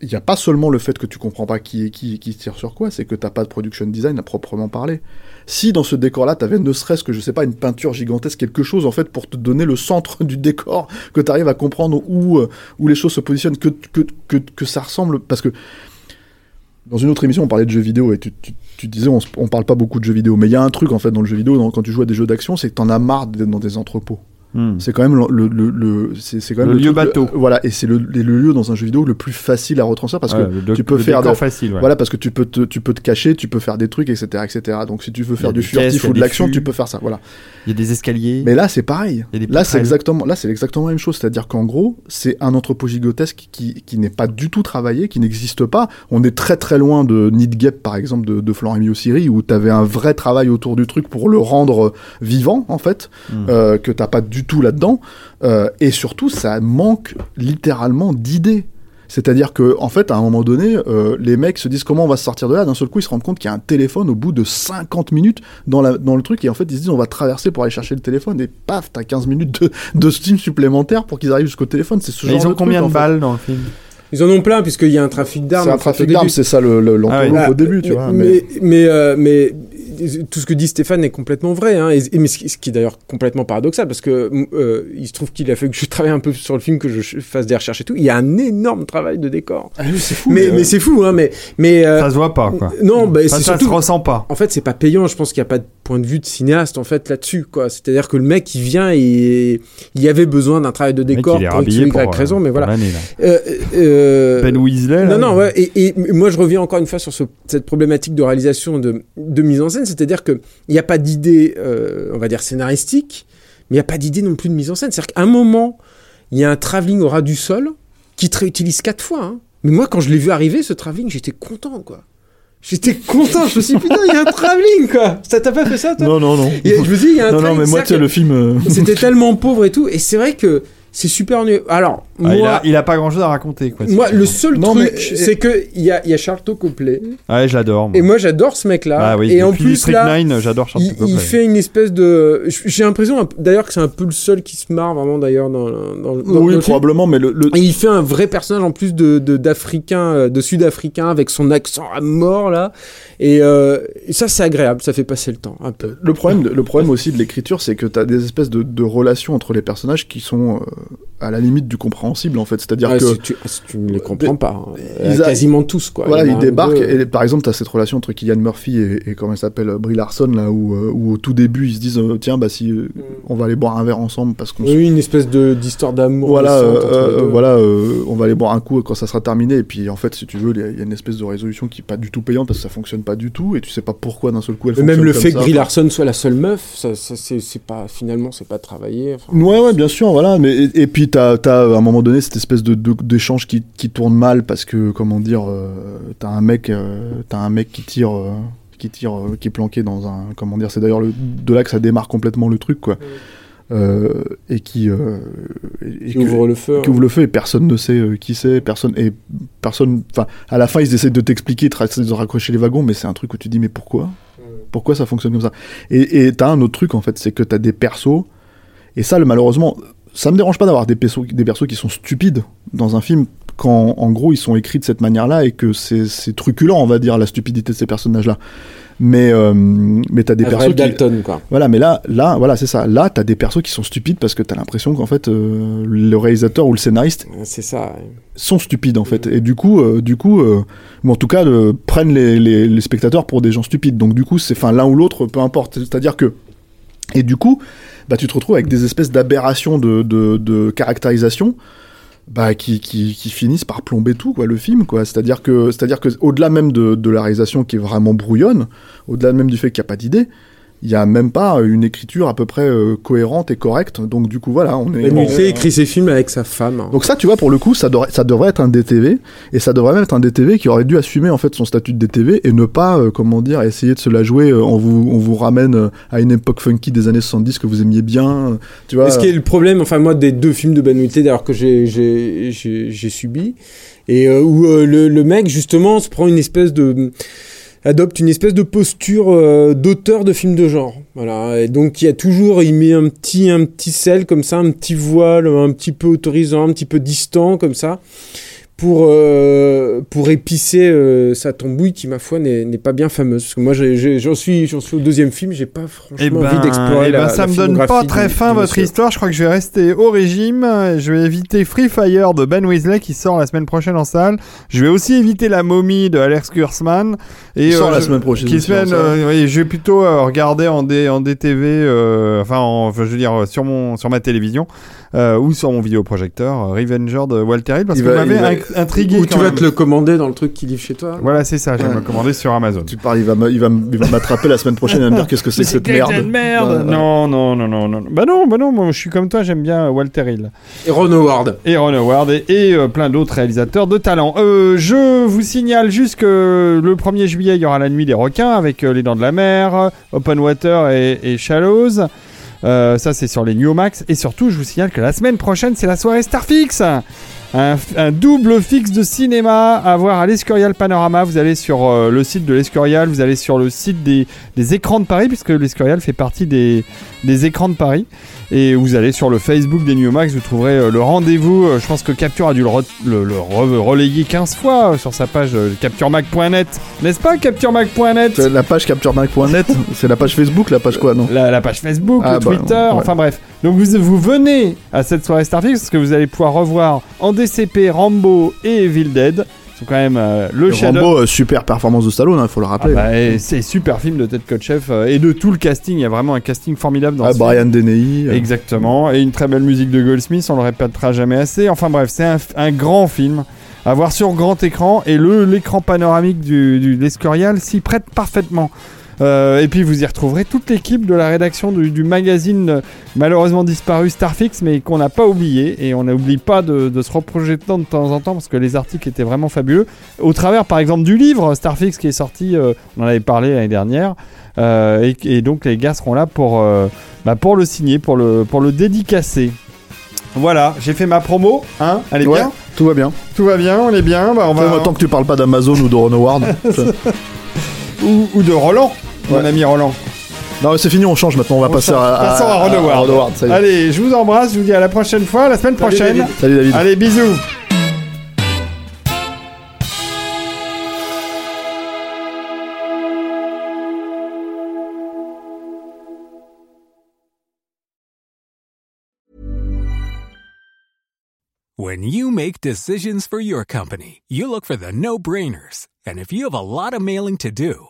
S2: il y a pas seulement le fait que tu comprends pas qui qui, qui tire sur quoi, c'est que t'as pas de production design à proprement parler. Si dans ce décor-là, t'avais ne serait-ce que, je sais pas, une peinture gigantesque, quelque chose en fait pour te donner le centre du décor, que t'arrives à comprendre où, euh, où les choses se positionnent, que, que, que, que ça ressemble, parce que dans une autre émission, on parlait de jeux vidéo et tu, tu, tu disais on, on parle pas beaucoup de jeux vidéo, mais il y a un truc en fait dans le jeu vidéo, quand tu joues à des jeux d'action, c'est que t'en as marre d'être dans des entrepôts.
S1: Hmm.
S2: C'est quand même le, le, le, le- c'est, c'est quand même
S1: Le lieu
S2: truc-
S1: bateau.
S2: voilà, et c'est le, le lieu dans un jeu vidéo le plus facile à retranscrire parce
S1: Ouais,
S2: que tu peux faire de-
S1: facile. ouais.
S2: voilà parce que tu peux te, tu peux te cacher, tu peux faire des trucs, etc., etc. Donc si tu veux faire du furtif ou de l'action, tu peux faire ça. Voilà.
S1: Il y a des escaliers.
S2: Mais là, c'est pareil. Là, c'est exactement, là, c'est exactement la même chose. C'est-à-dire qu'en gros, c'est un entrepôt gigantesque qui, qui n'est pas du tout travaillé, qui n'existe pas. On est très très loin de Need Gap, par exemple, de, de Florent Emilio Siri, où tu avais un vrai travail autour du truc pour le rendre vivant, en fait,
S1: Hmm.
S2: euh, que t'as pas du tout là-dedans. Euh, et surtout, ça manque littéralement d'idées. C'est-à-dire que, en fait, à un moment donné, euh, les mecs se disent comment on va se sortir de là? D'un seul coup, ils se rendent compte qu'il y a un téléphone au bout de 50 minutes dans, la, dans le truc. Et en fait, ils se disent on va traverser pour aller chercher le téléphone. Et paf, t'as 15 minutes de, de Steam supplémentaire pour qu'ils arrivent jusqu'au téléphone. C'est ce
S1: Et
S2: genre
S1: ils ont
S2: de truc,
S1: combien
S2: en
S1: de
S2: fait.
S1: balles dans le film?
S3: Ils en ont plein puisqu'il y a un trafic d'armes.
S2: C'est un trafic d'armes, c'est ça le- le- l'entourloupe
S3: Ah,
S2: au début, tu
S3: mais,
S2: vois.
S3: Mais, mais, euh, mais tout ce que dit Stéphane est complètement vrai. Hein, et, et- mais ce qui, ce qui est d'ailleurs complètement paradoxal, parce que euh, il se trouve qu'il a fait que je travaille un peu sur le film, que je fasse des recherches et tout. Il y a un énorme travail de décor.
S2: Ah oui, c'est fou.
S3: mais
S2: euh,
S3: mais c'est fou, hein. Mais, mais euh,
S1: Ça se voit pas, quoi.
S3: non, bah,
S1: Ça,
S3: c'est
S1: ça
S3: surtout.
S1: se ressent pas.
S3: En fait, c'est pas payant. Je pense qu'il n'y a pas de point de vue de cinéaste en fait là-dessus, quoi. C'est-à-dire que le mec, il vient et il y avait besoin d'un travail de
S1: mec,
S3: décor
S1: est
S3: pour Y
S1: pour,
S3: raison,
S1: euh,
S3: mais
S1: pour
S3: voilà. Euh, euh,
S1: Ben Weasley, là,
S3: non, non, ouais. Et, et moi, je reviens encore une fois sur ce- cette problématique de réalisation, de, de mise en scène. C'est-à-dire qu'il n'y a pas d'idée, euh, on va dire, scénaristique, mais il n'y a pas d'idée non plus de mise en scène. C'est-à-dire qu'à un moment, il y a un travelling au ras du sol qui te réutilise quatre fois. hein. Mais moi, quand je l'ai vu arriver, ce travelling, j'étais content, quoi. J'étais content. Je me suis dit, putain, il y a un travelling, quoi. Ça t'a pas fait ça, toi?
S2: Non, non, non.
S3: Et Je me dis, il y a un
S2: Non, non, mais moi, tu sais, le film. euh,
S3: C'était tellement pauvre et tout. Et c'est vrai que c'est super ennuyeux. Alors,
S1: Ah, il,
S3: moi,
S1: a, il a pas grand chose à raconter, quoi.
S3: moi, le seul
S2: Non,
S3: truc,
S2: mais-
S3: c'est que il y a, y a Charlton Copley.
S1: Ouais, je l'adore.
S3: Et moi, j'adore ce mec-là.
S1: Ah oui,
S3: et en plus, là,
S1: 9, j'adore Charles
S3: il, il fait une espèce de. J'ai l'impression, d'ailleurs, que c'est un peu le seul qui se marre vraiment, d'ailleurs, dans, dans, dans- dans
S2: Oui, probablement, mais le. le-
S3: Et il fait un vrai personnage en plus de d'africain, euh, de sud-africain, avec son accent à mort là. Et, euh, et ça, c'est agréable, ça fait passer le temps un peu.
S2: Le problème, le problème aussi de l'écriture, c'est que tu as des espèces de, de relations entre les personnages qui sont euh, uh, à la limite du compréhensible, en fait. C'est-à-dire
S3: Ouais,
S2: que.
S3: si, tu, si tu ne les comprends pas, hein.
S2: Ils
S3: Euh,
S2: a-
S3: quasiment tous quoi.
S2: Voilà,
S3: Il y en
S2: il
S3: a un
S2: débarque
S3: ou deux.
S2: et par exemple, tu as cette relation entre Killian Murphy et, et comment elle s'appelle, euh, Brie Larson, là, où, euh, où au tout début, ils se disent euh, tiens, bah si euh, on va aller boire un verre ensemble parce qu'on se-
S3: Oui, une espèce de d'histoire d'amour.
S2: Voilà, euh, euh, voilà euh, on va aller boire un coup quand ça sera terminé. Et puis en fait, si tu veux, il y a- il une espèce de résolution qui est pas du tout payante parce que ça fonctionne pas du tout et tu sais pas pourquoi d'un seul coup elle fonctionne
S3: même le
S2: comme
S3: fait que. Brie Larson soit la seule meuf, ça, c'est pas finalement c'est pas travaillé. enfin.
S2: Ouais, ouais, bien sûr, voilà. Mais, et, et puis, t'as, t'as à un moment donné cette espèce de, de- d'échange qui, qui tourne mal parce que, comment dire, euh, t'as un mec, euh, t'as un mec qui tire, euh, qui tire, euh, qui est planqué dans un, comment dire, c'est d'ailleurs le, de là que ça démarre complètement le truc, quoi. Et qui, et- et
S3: Qui
S2: que-
S3: ouvre le feu.
S2: qui ouvre le feu et personne ne sait qui c'est, personne et personne. Enfin, à la fin, ils essaient de t'expliquer, de raccrocher les wagons, mais c'est un truc où tu dis mais pourquoi? Pourquoi ça fonctionne comme ça? Et et t'as un autre truc en fait, c'est que t'as des persos et ça, le, malheureusement, ça me dérange pas d'avoir des persos, des persos qui sont stupides dans un film quand en gros ils sont écrits de cette manière-là et que c'est truculent, on va dire, la stupidité de ces personnages-là. Mais euh, mais t'as des persos qui,
S3: Dalton quoi.
S2: voilà, mais là, là, voilà, c'est ça. Là, t'as des persos qui sont stupides parce que t'as l'impression qu'en fait, euh, le réalisateur ou le scénariste
S3: C'est ça.
S2: sont stupides en fait. Et du coup, euh, du coup, euh, ou en tout cas, euh, prennent les, les, les spectateurs pour des gens stupides. Donc du coup, c'est, enfin, l'un ou l'autre, peu importe. C'est-à-dire que, et du coup, bah, tu te retrouves avec des espèces d'aberrations de, de, caractérisation. Bah, qui, finissent par plomber tout quoi le film quoi c'est à dire que au-delà même de, de la réalisation qui est vraiment brouillonne au-delà même du fait qu'il n'y a pas d'idée il y a même pas une écriture à peu près euh, cohérente et correcte donc du coup voilà on est
S3: Ben
S2: on-
S3: écrit ses films avec sa femme. hein.
S2: donc ça, tu vois, pour le coup, ça devrait, ça devrait être un DTV, et ça devrait même être un DTV qui aurait dû assumer en fait son statut de DTV et ne pas, euh, comment dire, essayer de se la jouer. euh, on vous, on vous ramène à une époque funky des années 70 que vous aimiez bien, tu vois.
S3: Et ce qui est le problème, enfin moi, des deux films de Ben Wheatley, d'ailleurs que j'ai j'ai j'ai j'ai subi, et où le, le mec justement se prend une espèce de adopte une espèce de posture euh, d'auteur de films de genre. Voilà. Et donc il y a toujours, il met un petit un petit sel comme ça, un petit voile, un petit peu autorisant, un petit peu distant comme ça. Pour, euh, pour épicer euh, sa tambouille qui, ma foi, n'est n'est pas bien fameuse. Parce que moi, j'en suis, j'en suis au deuxième film, j'ai pas franchement
S1: Eh ben,
S3: envie d'explorer
S1: eh ben,
S3: la
S1: ça
S3: la
S1: me donne pas très fin votre
S3: monsieur.
S1: histoire. Je crois que je vais rester au régime. Je vais éviter Free Fire de Ben Weasley qui sort la semaine prochaine en salle. Je vais aussi éviter La momie de Alex Kurzman. Et,
S2: sort la
S1: je-
S2: semaine prochaine
S1: Qui semaine, euh, oui, je vais plutôt euh, regarder en, D, en DTV, euh, enfin, en- je veux dire euh, sur mon sur ma télévision euh, ou sur mon vidéoprojecteur, euh, Revenger de Walter Hill, parce
S2: Il
S1: que vous
S2: va-
S1: intrigué.
S3: Ou tu vas
S1: même.
S3: te le commander dans le truc qui livre chez toi.
S1: Voilà, c'est ça. Je vais me le commander sur Amazon.
S2: Tu parles, il va, me- il va, me- il va m'attraper la semaine prochaine et me dire qu'est-ce que c'est que cette merde. Ouais.
S1: Non, non, non, non, non. Bah non, bah non, moi je suis comme toi, j'aime bien Walter Hill.
S3: Et Ron Howard.
S1: Et Ron Howard et, et, euh, plein d'autres réalisateurs de talent. Euh, je vous signale juste que le 1er juillet, il y aura la nuit des requins avec euh, Les Dents de la Mer, euh, Open Water et, et Shallows. Euh, ça, c'est sur les New Max. Et surtout, je vous signale que la semaine prochaine, c'est la soirée Starfix. Un, un double fixe de cinéma à voir à l'Escorial Panorama. Vous allez sur euh, le site de l'Escorial, vous allez sur le site des, des écrans de Paris, puisque l'Escorial fait partie des, des écrans de Paris. Et vous allez sur le Facebook des New Max, vous trouverez euh, le rendez-vous. Euh, je pense que Capture a dû le, re- le- le re- relayer 15 fois sur sa page capturemac.net. N'est-ce pas capturemac.net
S2: La page capturemac.net, c'est la page Facebook, la page quoi, non?
S1: La, la page Facebook,
S2: Ah
S1: le
S2: bah,
S1: Twitter,
S2: ouais.
S1: enfin bref. Donc vous, vous venez à cette soirée Starfix parce que vous allez pouvoir revoir en DCP Rambo et Evil Dead. C'est quand même euh, le,
S2: Le
S1: chef
S2: Rambo, euh, super performance de Stallone, il faut le
S1: Ah
S2: rappeler.
S1: bah, et c'est super film de Ted Kotcheff euh, et de tout le casting. Il y a vraiment un casting formidable dans
S2: Ah,
S1: ce
S2: Brian Deney.
S1: Exactement, et une très belle musique de Goldsmith, on le répétera jamais assez. Enfin bref, c'est un, un grand film à voir sur grand écran et le l'écran panoramique du, du l'Escorial s'y prête parfaitement. Euh, et puis vous y retrouverez toute l'équipe de la rédaction du, du magazine euh, malheureusement disparu Starfix, mais qu'on n'a pas oublié et on n'oublie pas de, de se reprojeter de temps en temps parce que les articles étaient vraiment fabuleux. Au travers par exemple du livre Starfix qui est sorti, euh, on en avait parlé l'année dernière, et, et donc les gars seront là pour bah, pour le signer, pour le, pour le dédicacer. Voilà, j'ai fait ma promo, hein Elle est
S2: Ouais,
S1: bien
S2: tout va bien.
S1: Tout va bien, on est bien, bah, on va...
S2: Tant que tu parles pas d'Amazon ou de Ron Howard.
S1: ou, ou de Roland, mon
S2: Ouais.
S1: ami Roland.
S2: non, mais c'est fini, on change maintenant, on va
S1: On
S2: passer
S1: change.
S2: à, à,
S1: Passons à Ron Howard.
S2: Howard, ça y est.
S1: Allez, je vous embrasse, je vous dis à la prochaine fois, la semaine prochaine.
S2: Salut David.
S1: Allez, bisous
S4: When you make decisions for your company, you look for the no brainers. And if you have a lot of mailing to do,